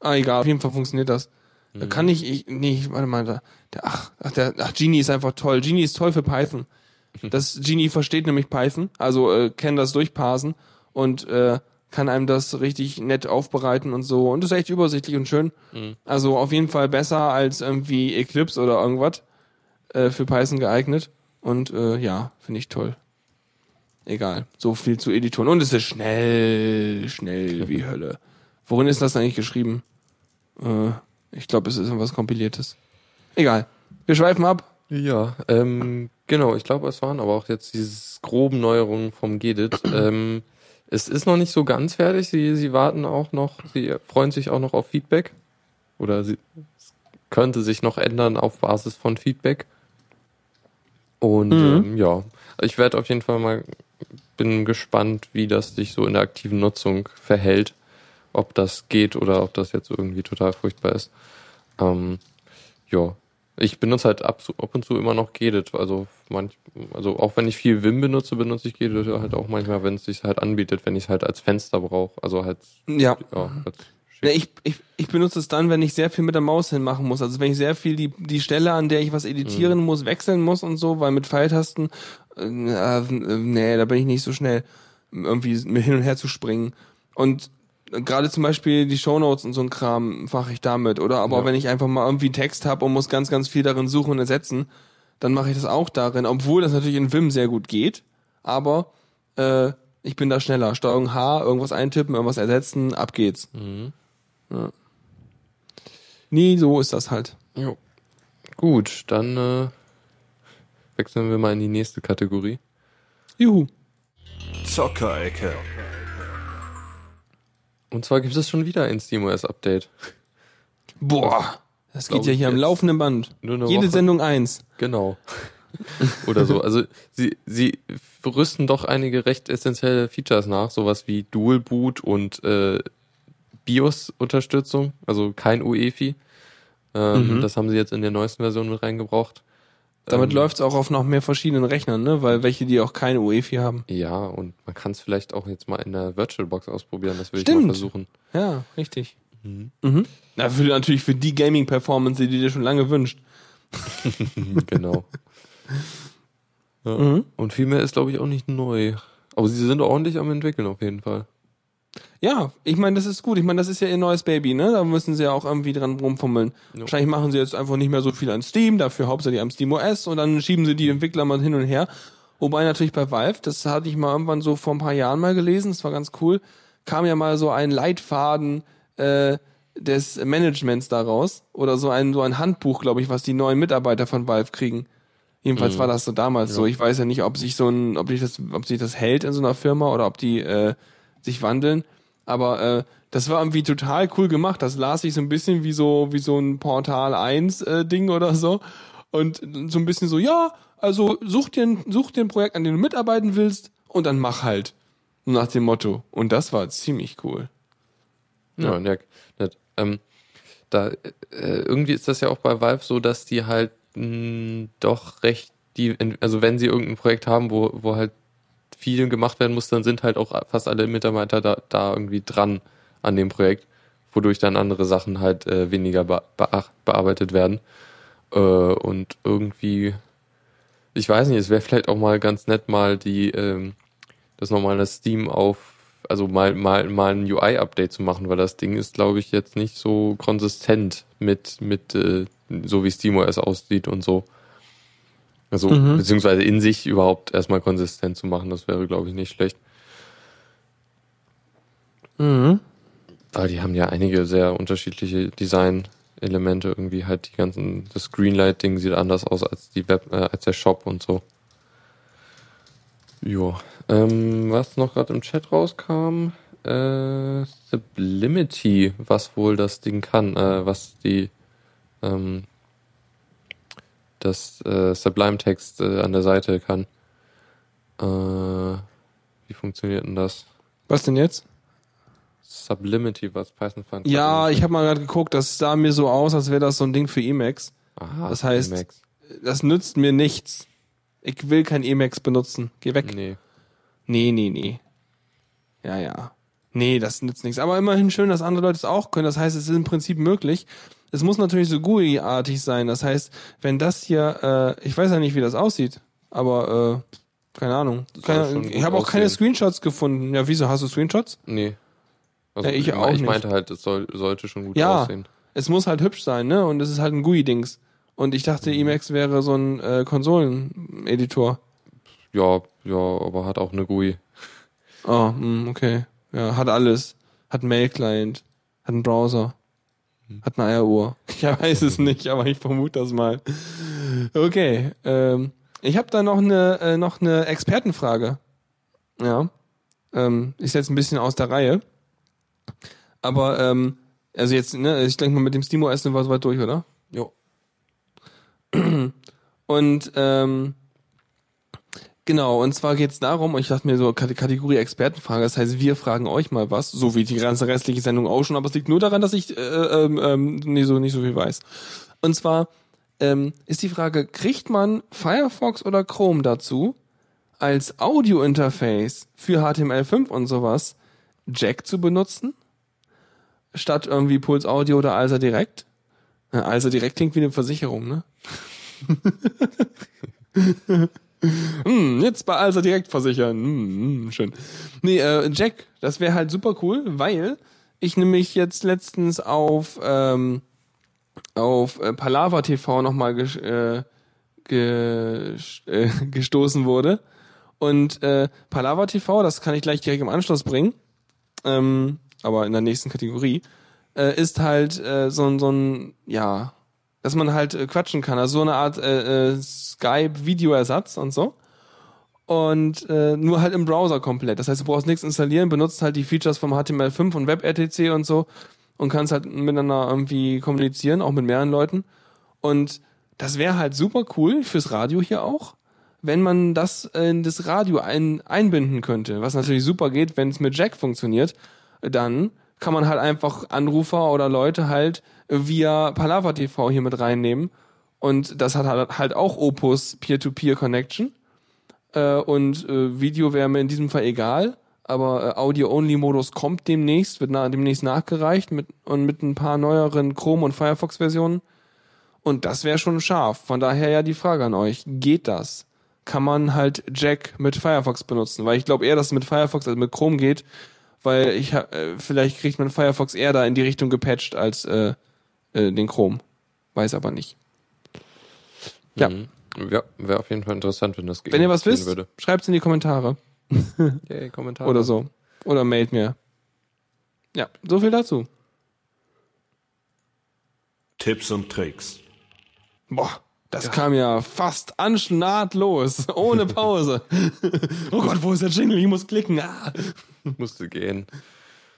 Ah, egal, auf jeden Fall funktioniert das. Da Mhm. kann ich, ich nee, warte mal, da, der, ach, ach, der, ach, Genie ist einfach toll. Genie ist toll für Python. Das Genie versteht nämlich Python, also äh, kann das durchparsen und äh, kann einem das richtig nett aufbereiten und so. Und ist echt übersichtlich und schön. Mhm. Also auf jeden Fall besser als irgendwie Eclipse oder irgendwas äh, für Python geeignet. Und äh, ja, finde ich toll. Egal, so viel zu Editoren. Und es ist schnell, schnell wie Hölle. Worin ist das eigentlich geschrieben? Äh, ich glaube, es ist irgendwas Kompiliertes. Egal. Wir schweifen ab. Ja, ähm, genau, ich glaube, es waren aber auch jetzt diese groben Neuerungen vom Gedit. ähm, es ist noch nicht so ganz fertig. Sie, sie warten auch noch, sie freuen sich auch noch auf Feedback. Oder sie, es könnte sich noch ändern auf Basis von Feedback. Und Mhm. ähm, ja, ich werde auf jeden Fall mal, bin gespannt, wie das sich so in der aktiven Nutzung verhält. Ob das geht oder ob das jetzt irgendwie total furchtbar ist. Ähm, ja, ich benutze halt ab, ab und zu immer noch Gedit. Also manch, also auch wenn ich viel Vim benutze, benutze ich Gedit halt auch manchmal, wenn es sich halt anbietet, wenn ich es halt als Fenster brauche. Also halt, Ja. ja, als Ja, ich, ich, ich benutze es dann, wenn ich sehr viel mit der Maus hinmachen muss. Also wenn ich sehr viel die, die Stelle, an der ich was editieren muss, wechseln muss und so, weil mit Pfeiltasten, äh, äh, nee, da bin ich nicht so schnell, irgendwie hin und her zu springen. Und gerade zum Beispiel die Shownotes und so ein Kram mache ich damit. Oder aber Ja. wenn ich einfach mal irgendwie Text habe und muss ganz, ganz viel darin suchen und ersetzen, dann mache ich das auch darin, obwohl das natürlich in Vim sehr gut geht. Aber äh, ich bin da schneller. Steuerung H, irgendwas eintippen, irgendwas ersetzen, ab geht's. Mhm. Nee, so ist das halt. Jo. Gut, dann äh, wechseln wir mal in die nächste Kategorie. Juhu. Zockerecke. Und zwar gibt es schon wieder ein SteamOS-Update. Boah, das geht ja hier am laufenden Band. Jede Woche. Sendung eins. Genau. Oder so. Also sie, sie rüsten doch einige recht essentielle Features nach, sowas wie Dual Boot und äh, BIOS-Unterstützung, also kein UEFI. Ähm, Mhm. Das haben sie jetzt in der neuesten Version mit reingebracht. Damit Ähm, läuft's auch auf noch mehr verschiedenen Rechnern, ne? Weil welche, die auch keine UEFI haben. Ja, und man kann es vielleicht auch jetzt mal in der VirtualBox ausprobieren, das will ich mal Stimmt. versuchen. Ja, richtig. Mhm. Mhm. Na, für, natürlich für die Gaming-Performance, die du dir schon lange wünscht. genau. Ja. Mhm. Und viel mehr ist, glaube ich, auch nicht neu. Aber sie sind ordentlich am entwickeln auf jeden Fall. Ja, ich meine, das ist gut. Ich meine, das ist ja ihr neues Baby, ne? Da müssen sie ja auch irgendwie dran rumfummeln. Ja. Wahrscheinlich machen sie jetzt einfach nicht mehr so viel an Steam, dafür hauptsächlich am Steam OS und dann schieben sie die Entwickler mal hin und her. Wobei natürlich bei Valve, das hatte ich mal irgendwann so vor ein paar Jahren mal gelesen, das war ganz cool, kam ja mal so ein Leitfaden äh, des Managements daraus oder so ein so ein Handbuch, glaube ich, was die neuen Mitarbeiter von Valve kriegen. Jedenfalls Mhm. war das so damals so. Ich weiß ja nicht, ob sich so ein, ob sich das, ob sich das hält in so einer Firma oder ob die äh, sich wandeln. Aber äh, das war irgendwie total cool gemacht. Das las ich so ein bisschen wie so wie so ein Portal 1 äh, Ding oder so und so ein bisschen so ja, also such dir ein, such dir ein Projekt, an dem du mitarbeiten willst und dann mach halt nach dem Motto. Und das war ziemlich cool. Ja, Ja. nett. nett. Ähm, da, äh, irgendwie ist das ja auch bei Valve so, dass die halt mh, doch recht, die, also wenn sie irgendein Projekt haben, wo, wo halt viel gemacht werden muss, dann sind halt auch fast alle Mitarbeiter da, da irgendwie dran an dem Projekt, wodurch dann andere Sachen halt äh, weniger be bearbeitet werden. Äh, und irgendwie, ich weiß nicht, es wäre vielleicht auch mal ganz nett, mal die, ähm, das normale Steam auf, also mal, mal, mal ein UI-Update zu machen, weil das Ding ist, glaube ich, jetzt nicht so konsistent mit, mit, äh, so wie SteamOS aussieht und so. Also, Mhm. beziehungsweise in sich überhaupt erstmal konsistent zu machen, das wäre, glaube ich, nicht schlecht. Mhm. Weil die haben ja einige sehr unterschiedliche Design-Elemente, irgendwie halt die ganzen, das Greenlight-Ding sieht anders aus als die Web, äh, als der Shop und so. Jo. Ähm, was noch gerade im Chat rauskam, äh, Sublimity, was wohl das Ding kann, äh, was die, ähm, das äh, Sublime-Text äh, an der Seite kann. Äh, Wie funktioniert denn das? Was denn jetzt? Sublimity, was Python fand. Ja, ich habe mal gerade geguckt, das sah mir so aus, als wäre das so ein Ding für Emacs. Aha, das heißt- Emacs. Das nützt mir nichts. Ich will kein Emacs benutzen. Geh weg. Nee. Nee, nee, nee. Ja, ja. Nee, das nützt nichts. Aber immerhin schön, dass andere Leute es auch können. Das heißt, es ist im Prinzip möglich. Es muss natürlich so GUI-artig sein. Das heißt, wenn das hier, äh, ich weiß ja nicht, wie das aussieht, aber äh, keine Ahnung. Keine, ich habe auch keine aussehen. Screenshots gefunden. Ja, wieso hast du Screenshots? Nee. Also Ja, ich ich, auch ich nicht. meinte halt, es soll, sollte schon gut Ja. aussehen. Es muss halt hübsch sein, ne? Und es ist halt ein GUI-Dings. Und ich dachte, Mhm. Emacs wäre so ein äh, Konsolen-Editor. Ja, ja, aber hat auch eine GUI. Oh, hm, okay. Ja, hat alles. Hat einen Mail-Client, hat einen Browser, hat eine Eieruhr. Ich weiß es nicht, aber ich vermute das mal. Okay, ähm, ich habe da noch eine äh, noch eine Expertenfrage. Ja, ähm, ist jetzt ein bisschen aus der Reihe, aber ähm, also jetzt, ne, ich denke mal mit dem Stimo Essen war soweit durch, oder? Jo. Und ähm, genau, und zwar geht's darum, und ich dachte mir so, Kate- Kategorie Expertenfrage, das heißt, wir fragen euch mal was, so wie die ganze restliche Sendung auch schon, aber es liegt nur daran, dass ich äh, ähm, ähm, nicht, so, nicht so viel weiß. Und zwar ähm, ist die Frage, kriegt man Firefox oder Chrome dazu, als Audio-Interface für HTML5 und sowas Jack zu benutzen? Statt irgendwie Puls Audio oder Alsa Direkt? Alsa Direkt klingt wie eine Versicherung, ne? Hm, jetzt bei Alsa direkt versichern. Hm, hm, schön. Nee, äh, Jack, das wäre halt super cool, weil ich nämlich jetzt letztens auf, ähm, auf äh, Palava TV nochmal ges äh, ges äh, gestoßen wurde. Und äh, Palava TV, das kann ich gleich direkt im Anschluss bringen, ähm, aber in der nächsten Kategorie, äh, ist halt äh, so, so ein, ja, dass man halt äh, quatschen kann. Also so eine Art äh, äh, Skype-Videoersatz und so. Und äh, nur halt im Browser komplett. Das heißt, du brauchst nichts installieren, benutzt halt die Features vom HTML5 und WebRTC und so und kannst halt miteinander irgendwie kommunizieren, auch mit mehreren Leuten. Und das wäre halt super cool fürs Radio hier auch, wenn man das in das Radio ein, einbinden könnte. Was natürlich super geht, wenn es mit Jack funktioniert, dann kann man halt einfach Anrufer oder Leute halt via Palava TV hier mit reinnehmen. Und das hat halt halt auch Opus Peer-to-Peer-Connection. Äh, und äh, Video wäre mir in diesem Fall egal. Aber äh, Audio-Only-Modus kommt demnächst, wird na, demnächst nachgereicht mit, und mit ein paar neueren Chrome- und Firefox-Versionen. Und das wäre schon scharf. Von daher ja die Frage an euch. Geht das? Kann man halt Jack mit Firefox benutzen? Weil ich glaube eher, dass es mit Firefox als mit Chrome geht. Weil ich äh, vielleicht kriegt man Firefox eher da in die Richtung gepatcht als äh, äh, den Chrome. Weiß aber nicht. Ja. Mhm. Ja, wäre auf jeden Fall interessant, wenn das Wenn ihr was wisst, würde. schreibt's in die Kommentare. Yay, Kommentare. Oder so. Oder mailt mir. Ja, so viel dazu. Tipps und Tricks. Boah, das kam ja fast anschnahtlos, ohne Pause. oh Gott, wo ist der Jingle? Ich muss klicken. Ah. Musste gehen.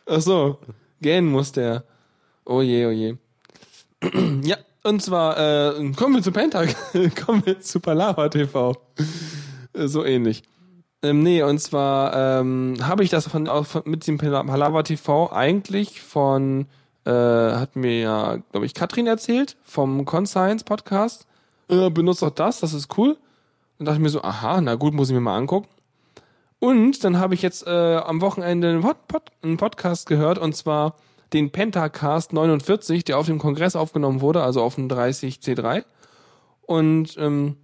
Ach so, gähnen muss der. Oh je, oh je. ja, und zwar, äh, kommen wir zu Pentag, kommen wir zu Palava TV. Äh, so ähnlich. Ähm, nee, und zwar ähm, habe ich das von, auch von mit dem Pala- Palava TV eigentlich von, äh, hat mir ja, glaube ich, Katrin erzählt, vom Conscience Podcast. Äh, benutzt auch das, das ist cool. Dann dachte ich mir so, aha, na gut, muss ich mir mal angucken. Und dann habe ich jetzt äh, am Wochenende einen, Pod Pod einen Podcast gehört und zwar den Pentacast 49, der auf dem Kongress aufgenommen wurde, also auf dem 30C3. Und ähm,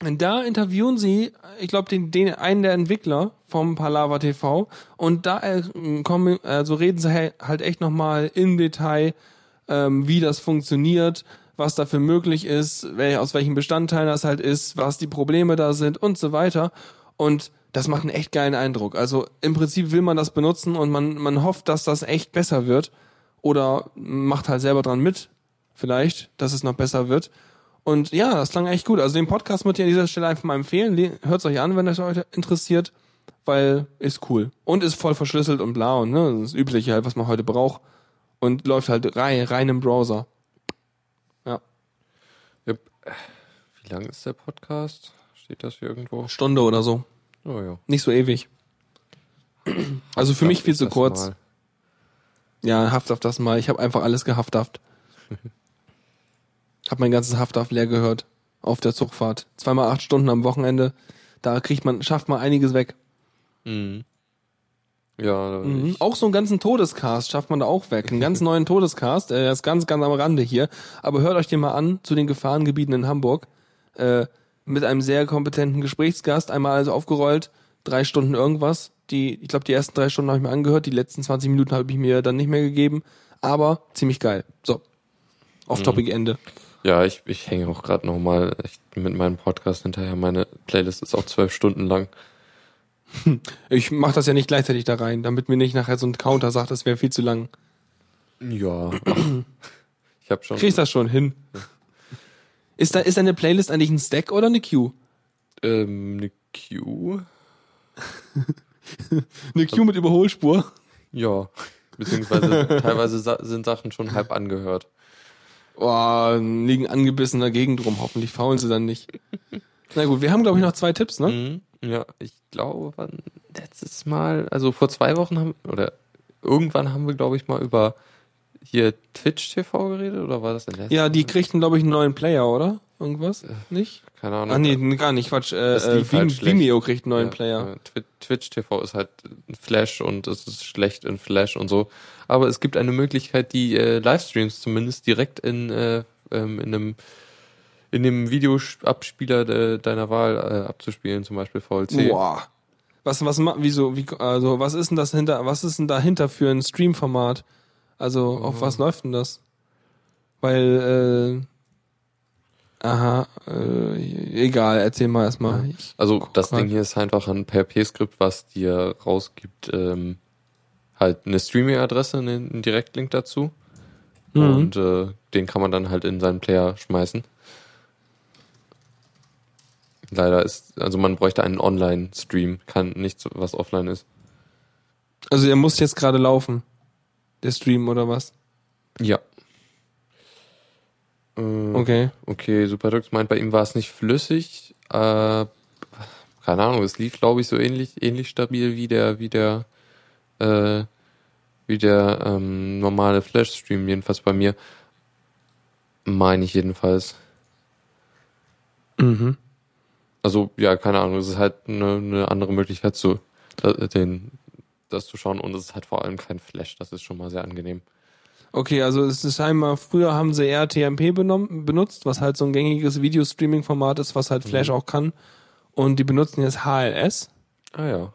da interviewen sie, ich glaube, den, den einen der Entwickler vom Palava TV und da äh, kommen, also reden sie halt echt nochmal im Detail, ähm, wie das funktioniert, was dafür möglich ist, wel, aus welchen Bestandteilen das halt ist, was die Probleme da sind und so weiter. Und das macht einen echt geilen Eindruck. Also im Prinzip will man das benutzen und man, man hofft, dass das echt besser wird. Oder macht halt selber dran mit, vielleicht, dass es noch besser wird. Und ja, das klang echt gut. Also den Podcast möchte ich an dieser Stelle einfach mal empfehlen. Hört es euch an, wenn es euch interessiert, weil ist cool. Und ist voll verschlüsselt und blau und ne, das Übliche halt, was man heute braucht. Und läuft halt rein, rein im Browser. Ja. Wie lang ist der Podcast? Steht das hier irgendwo? Stunde oder so. Oh ja. Nicht so ewig. Also für mich viel zu kurz. mal. Ja, Hafthaft das mal. Ich habe einfach alles gehafthaft. hab mein ganzes Hafthaft leer gehört. Auf der Zugfahrt. Zweimal acht Stunden am Wochenende. Da kriegt man, schafft man einiges weg. Mhm. Ja, Mhm. Auch so einen ganzen Todescast schafft man da auch weg. Einen ganz neuen Todescast. Äh, Er ist ganz, ganz am Rande hier. Aber hört euch den mal an zu den Gefahrengebieten in Hamburg. Äh, mit einem sehr kompetenten Gesprächsgast. Einmal alles aufgerollt. Drei Stunden irgendwas. Die, ich glaube, die ersten drei Stunden habe ich mir angehört. Die letzten 20 Minuten habe ich mir dann nicht mehr gegeben. Aber ziemlich geil. So. Off-Topic Ende. ja, ich, ich hänge auch gerade noch mal echt mit meinem Podcast hinterher. Meine Playlist ist auch zwölf Stunden lang. Ich mache das ja nicht gleichzeitig da rein, damit mir nicht nachher so ein Counter sagt, das wäre viel zu lang. Ja. ich habe schon Kriegst das schon hin. Ist da ist deine Playlist eigentlich ein Stack oder eine Queue? ähm, eine Queue. Eine Queue mit Überholspur. Ja. Beziehungsweise teilweise sind Sachen schon halb angehört. Boah, liegen angebissen dagegen drum. Hoffentlich faulen sie dann nicht. Na gut, wir haben glaube ich noch zwei Tipps, ne? Mhm. Ja, ich glaube, letztes Mal, also vor zwei Wochen haben, oder irgendwann haben wir, glaube ich, mal über hier Twitch TV geredet, oder war das der letzte? Ja, die kriegten glaube ich einen neuen Player, oder? Irgendwas? Nicht? Keine Ahnung. Ah nee, gar nicht, Quatsch. Äh, äh, halt. Vimeo kriegt einen neuen Ja, Player. Twi- Twitch TV ist halt Flash und es ist schlecht in Flash und so. Aber es gibt eine Möglichkeit, die äh, Livestreams zumindest direkt in, äh, ähm, in einem in dem Videoabspieler de, deiner Wahl äh, abzuspielen, zum Beispiel VLC. Boah. Was, was, wieso, wie, also, was ist denn das hinter, was ist denn dahinter für ein Stream-Format? Also, auf was läuft denn das? Weil, äh, aha, äh, egal, erzähl mal erstmal. Ich- Also das grad. Ding hier ist einfach ein PHP-Skript, was dir rausgibt, ähm, halt eine Streaming-Adresse, einen einen Direktlink dazu. Mhm. Und äh, den kann man dann halt in seinen Player schmeißen. Leider ist, also man bräuchte einen Online-Stream, kann nichts, was offline ist. Also, er muss jetzt gerade laufen. Der Stream oder was? Ja. Äh, Okay. Okay, Superdux meint, bei ihm war es nicht flüssig. Äh, keine Ahnung, es lief, glaube ich, so ähnlich, ähnlich stabil wie der, wie der, äh, wie der ähm, normale Flash-Stream, jedenfalls bei mir. Meine ich jedenfalls. Mhm. Also, ja, keine Ahnung, es ist halt eine, eine andere Möglichkeit zu, da, den, das zu schauen und es ist halt vor allem kein Flash, das ist schon mal sehr angenehm. Okay, also es ist scheinbar, früher haben sie eher TMP benommen, benutzt, was halt so ein gängiges Videostreaming-Format ist, was halt Flash auch kann. Und die benutzen jetzt HLS, Ah ja,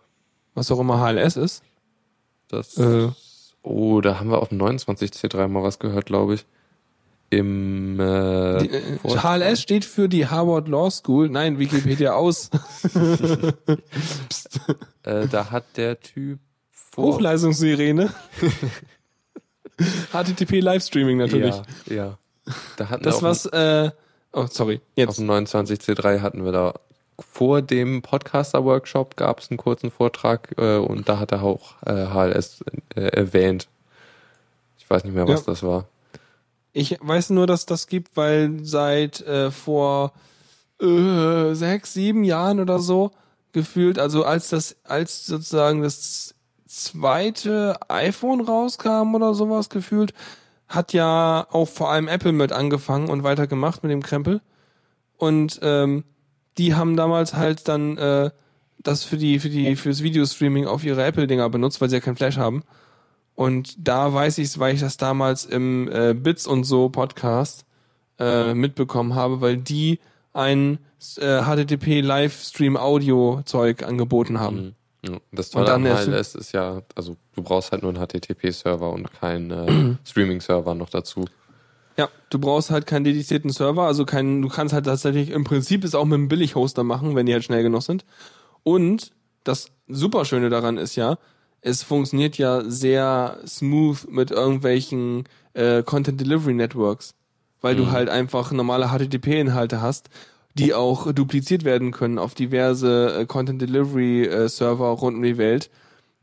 was auch immer HLS ist. das. Äh, Oh, da haben wir auf dem 29C3 mal was gehört, glaube ich. Im äh, die, äh, HLS steht für die Harvard Law School. Nein, Wikipedia aus. äh, da hat der Typ vor Hochleistungssirene. HTTP Livestreaming natürlich. Ja, ja. Da hatten Das was, äh, oh, sorry, dem- auf jetzt. dem 29C3 hatten wir da vor dem Podcaster-Workshop gab es einen kurzen Vortrag äh, und da hat er auch äh, HLS äh, erwähnt. Ich weiß nicht mehr, was Ja. das war. Ich weiß nur, dass das gibt, weil seit äh, vor äh, sechs, sieben Jahren oder so gefühlt, also als das, als sozusagen das zweite iPhone rauskam oder sowas gefühlt, hat ja auch vor allem Apple mit angefangen und weitergemacht mit dem Krempel. Und ähm, die haben damals halt dann äh, das für die, für die, fürs Videostreaming auf ihre Apple-Dinger benutzt, weil sie ja kein Flash haben. Und da weiß ich weil ich das damals im äh, Bits und so Podcast äh, mitbekommen habe, weil die ein äh, HTTP Livestream Audio Zeug angeboten haben. Ja, Das Tolle an HLS ist ja, also du brauchst halt nur einen HTTP-Server und keinen äh, Streaming-Server noch dazu. Ja, du brauchst halt keinen dedizierten Server, also keinen, du kannst halt tatsächlich, im Prinzip es auch mit einem Billig-Hoster machen, wenn die halt schnell genug sind. Und das Superschöne daran ist ja, es funktioniert ja sehr smooth mit irgendwelchen äh, Content Delivery Networks, weil du halt einfach normale HTTP-Inhalte hast, die auch dupliziert werden können auf diverse äh, Content Delivery äh, Server rund um die Welt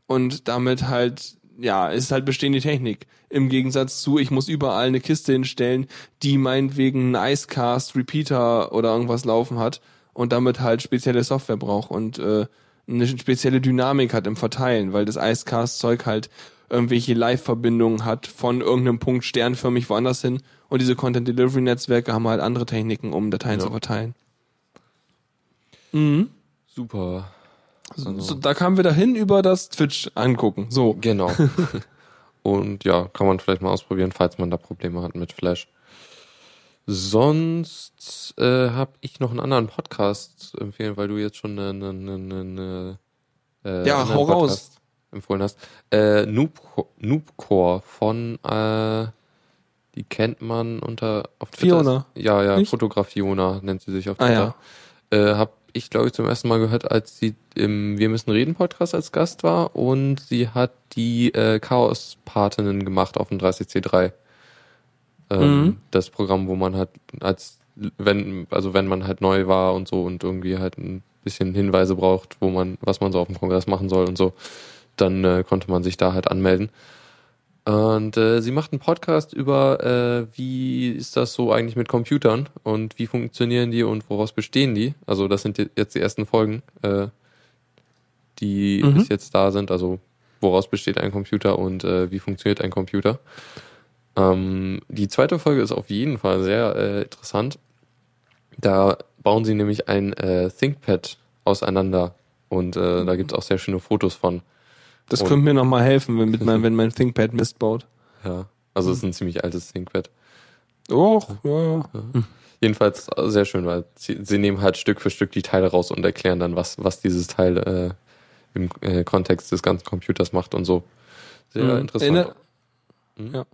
und damit halt, ja, ist halt bestehende Technik. Im Gegensatz zu, ich muss überall eine Kiste hinstellen, die meinetwegen einen Icecast, Repeater oder irgendwas laufen hat und damit halt spezielle Software braucht. Und äh, eine spezielle Dynamik hat im Verteilen, weil das Icecast-Zeug halt irgendwelche Live-Verbindungen hat von irgendeinem Punkt sternförmig woanders hin und diese Content-Delivery-Netzwerke haben halt andere Techniken, um Dateien Ja. zu verteilen. Mhm. Super. So, so, da kamen wir dahin über das Twitch angucken. So. Genau. Und ja, kann man vielleicht mal ausprobieren, falls man da Probleme hat mit Flash. Sonst äh, habe ich noch einen anderen Podcast zu empfehlen, weil du jetzt schon eine, eine, eine, eine äh, Ja, hau raus. Podcast empfohlen hast. Äh, Noob, Noobcore von äh, die kennt man unter auf Twitter. Fiona. Ja, ja, Nicht? Fotograf Fiona nennt sie sich auf Ah, Twitter. Äh, hab ich, glaube ich, zum ersten Mal gehört, als sie im Wir müssen reden Podcast als Gast war und sie hat die äh, Chaos-Patinnen gemacht auf dem 30C3. Ähm, Mhm. Das Programm, wo man halt als wenn, also wenn man halt neu war und so und irgendwie halt ein bisschen Hinweise braucht, wo man, was man so auf dem Kongress machen soll und so, dann äh, konnte man sich da halt anmelden. Und äh, sie macht einen Podcast über, äh, wie ist das so eigentlich mit Computern und wie funktionieren die und woraus bestehen die. Also das sind jetzt die ersten Folgen, äh, die Mhm. bis jetzt da sind. Also woraus besteht ein Computer und äh, wie funktioniert ein Computer. Ähm, die zweite Folge ist auf jeden Fall sehr äh, interessant. Da bauen sie nämlich ein äh, ThinkPad auseinander und äh, da gibt's auch sehr schöne Fotos von. Das Und- könnte mir noch mal helfen, wenn, mein, wenn mein ThinkPad Mist baut. Ja, also es ist ein ziemlich altes ThinkPad. Och, ja, ja. Jedenfalls äh, sehr schön, weil sie, sie nehmen halt Stück für Stück die Teile raus und erklären dann, was, was dieses Teil äh, im äh, Kontext des ganzen Computers macht und so. Sehr Mhm. interessant. Erinner- Mhm. Ja.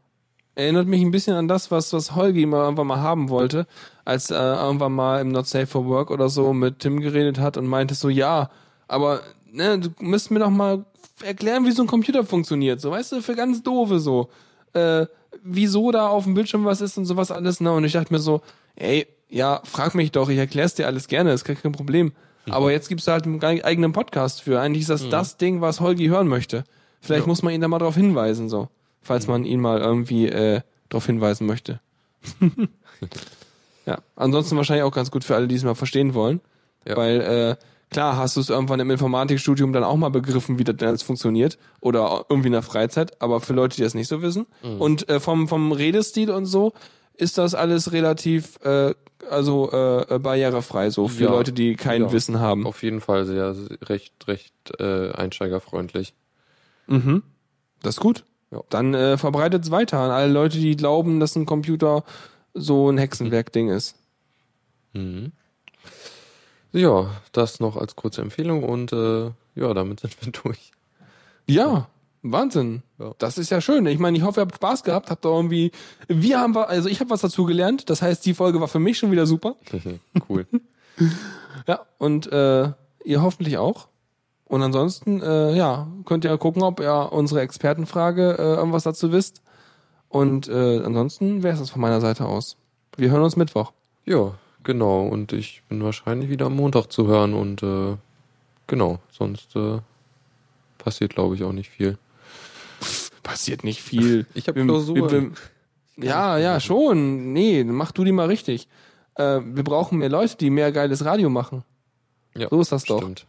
Erinnert mich ein bisschen an das, was, was Holgi mal irgendwann mal haben wollte, als er irgendwann mal im Not Safe for Work oder so mit Tim geredet hat und meinte so, ja, aber ne, du müsst mir doch mal erklären, wie so ein Computer funktioniert. So, weißt du, für ganz doofe so. Äh, wieso da auf dem Bildschirm was ist und sowas alles, ne? Und ich dachte mir so, ey, ja, frag mich doch, ich erklär's dir alles gerne, ist gar kein Problem. Aber jetzt gibt's da halt einen eigenen Podcast für. Eigentlich ist das das Ding, was Holgi hören möchte. Vielleicht Ja. muss man ihn da mal drauf hinweisen, so. Falls man ihn mal irgendwie äh, darauf hinweisen möchte. ja. Ansonsten wahrscheinlich auch ganz gut für alle, die es mal verstehen wollen. Ja. Weil, äh, klar, hast du es irgendwann im Informatikstudium dann auch mal begriffen, wie das denn alles funktioniert. Oder irgendwie in der Freizeit, aber für Leute, die das nicht so wissen. Und äh, vom, vom Redestil und so ist das alles relativ äh, also äh, barrierefrei, so für Ja. Leute, die kein Ja. Wissen haben. Auf jeden Fall sehr, recht, recht äh, einsteigerfreundlich. Mhm. Das ist gut. Ja. Dann äh, verbreitet es weiter an alle Leute, die glauben, dass ein Computer so ein Hexenwerk-Ding ist. Mhm. Ja, das noch als kurze Empfehlung und äh, ja, damit sind wir durch. Ja, Wahnsinn. Ja. Das ist ja schön. Ich meine, ich hoffe, ihr habt Spaß gehabt, habt da irgendwie. Wir haben, also ich habe was dazu gelernt. Das heißt, die Folge war für mich schon wieder super. cool. Ja, und äh, ihr hoffentlich auch. Und ansonsten, äh, ja, könnt ihr gucken, ob ihr unsere Expertenfrage äh, irgendwas dazu wisst. Und äh, ansonsten wäre es das von meiner Seite aus. Wir hören uns Mittwoch. Ja, genau. Und ich bin wahrscheinlich wieder am Montag zu hören und äh, genau, sonst äh, passiert glaube ich auch nicht viel. Passiert nicht viel. Ich hab Wir- Klausur. wir- wir- Ja, ja, schon. Nee, mach du die mal richtig. Äh, wir brauchen mehr Leute, die mehr geiles Radio machen. Ja, So ist das doch. Stimmt.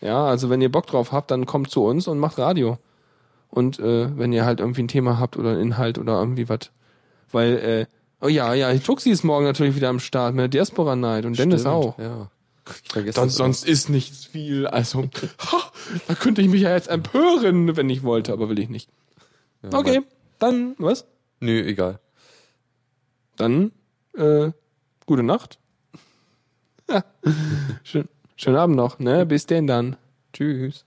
Ja, also wenn ihr Bock drauf habt, dann kommt zu uns und macht Radio. Und äh, wenn ihr halt irgendwie ein Thema habt oder einen Inhalt oder irgendwie was. Weil, äh, oh ja, ja, Tuxi ist morgen natürlich wieder am Start mit der Diaspora Night und Dennis Stimmt, auch. Ja. Sonst, sonst ist nichts viel. Also, ha, da könnte ich mich ja jetzt empören, wenn ich wollte, aber will ich nicht. Ja, Okay, mein- dann, was? Nö, egal. Dann, äh, gute Nacht. Schön, schönen Abend noch, ne? Bis denn dann. Tschüss.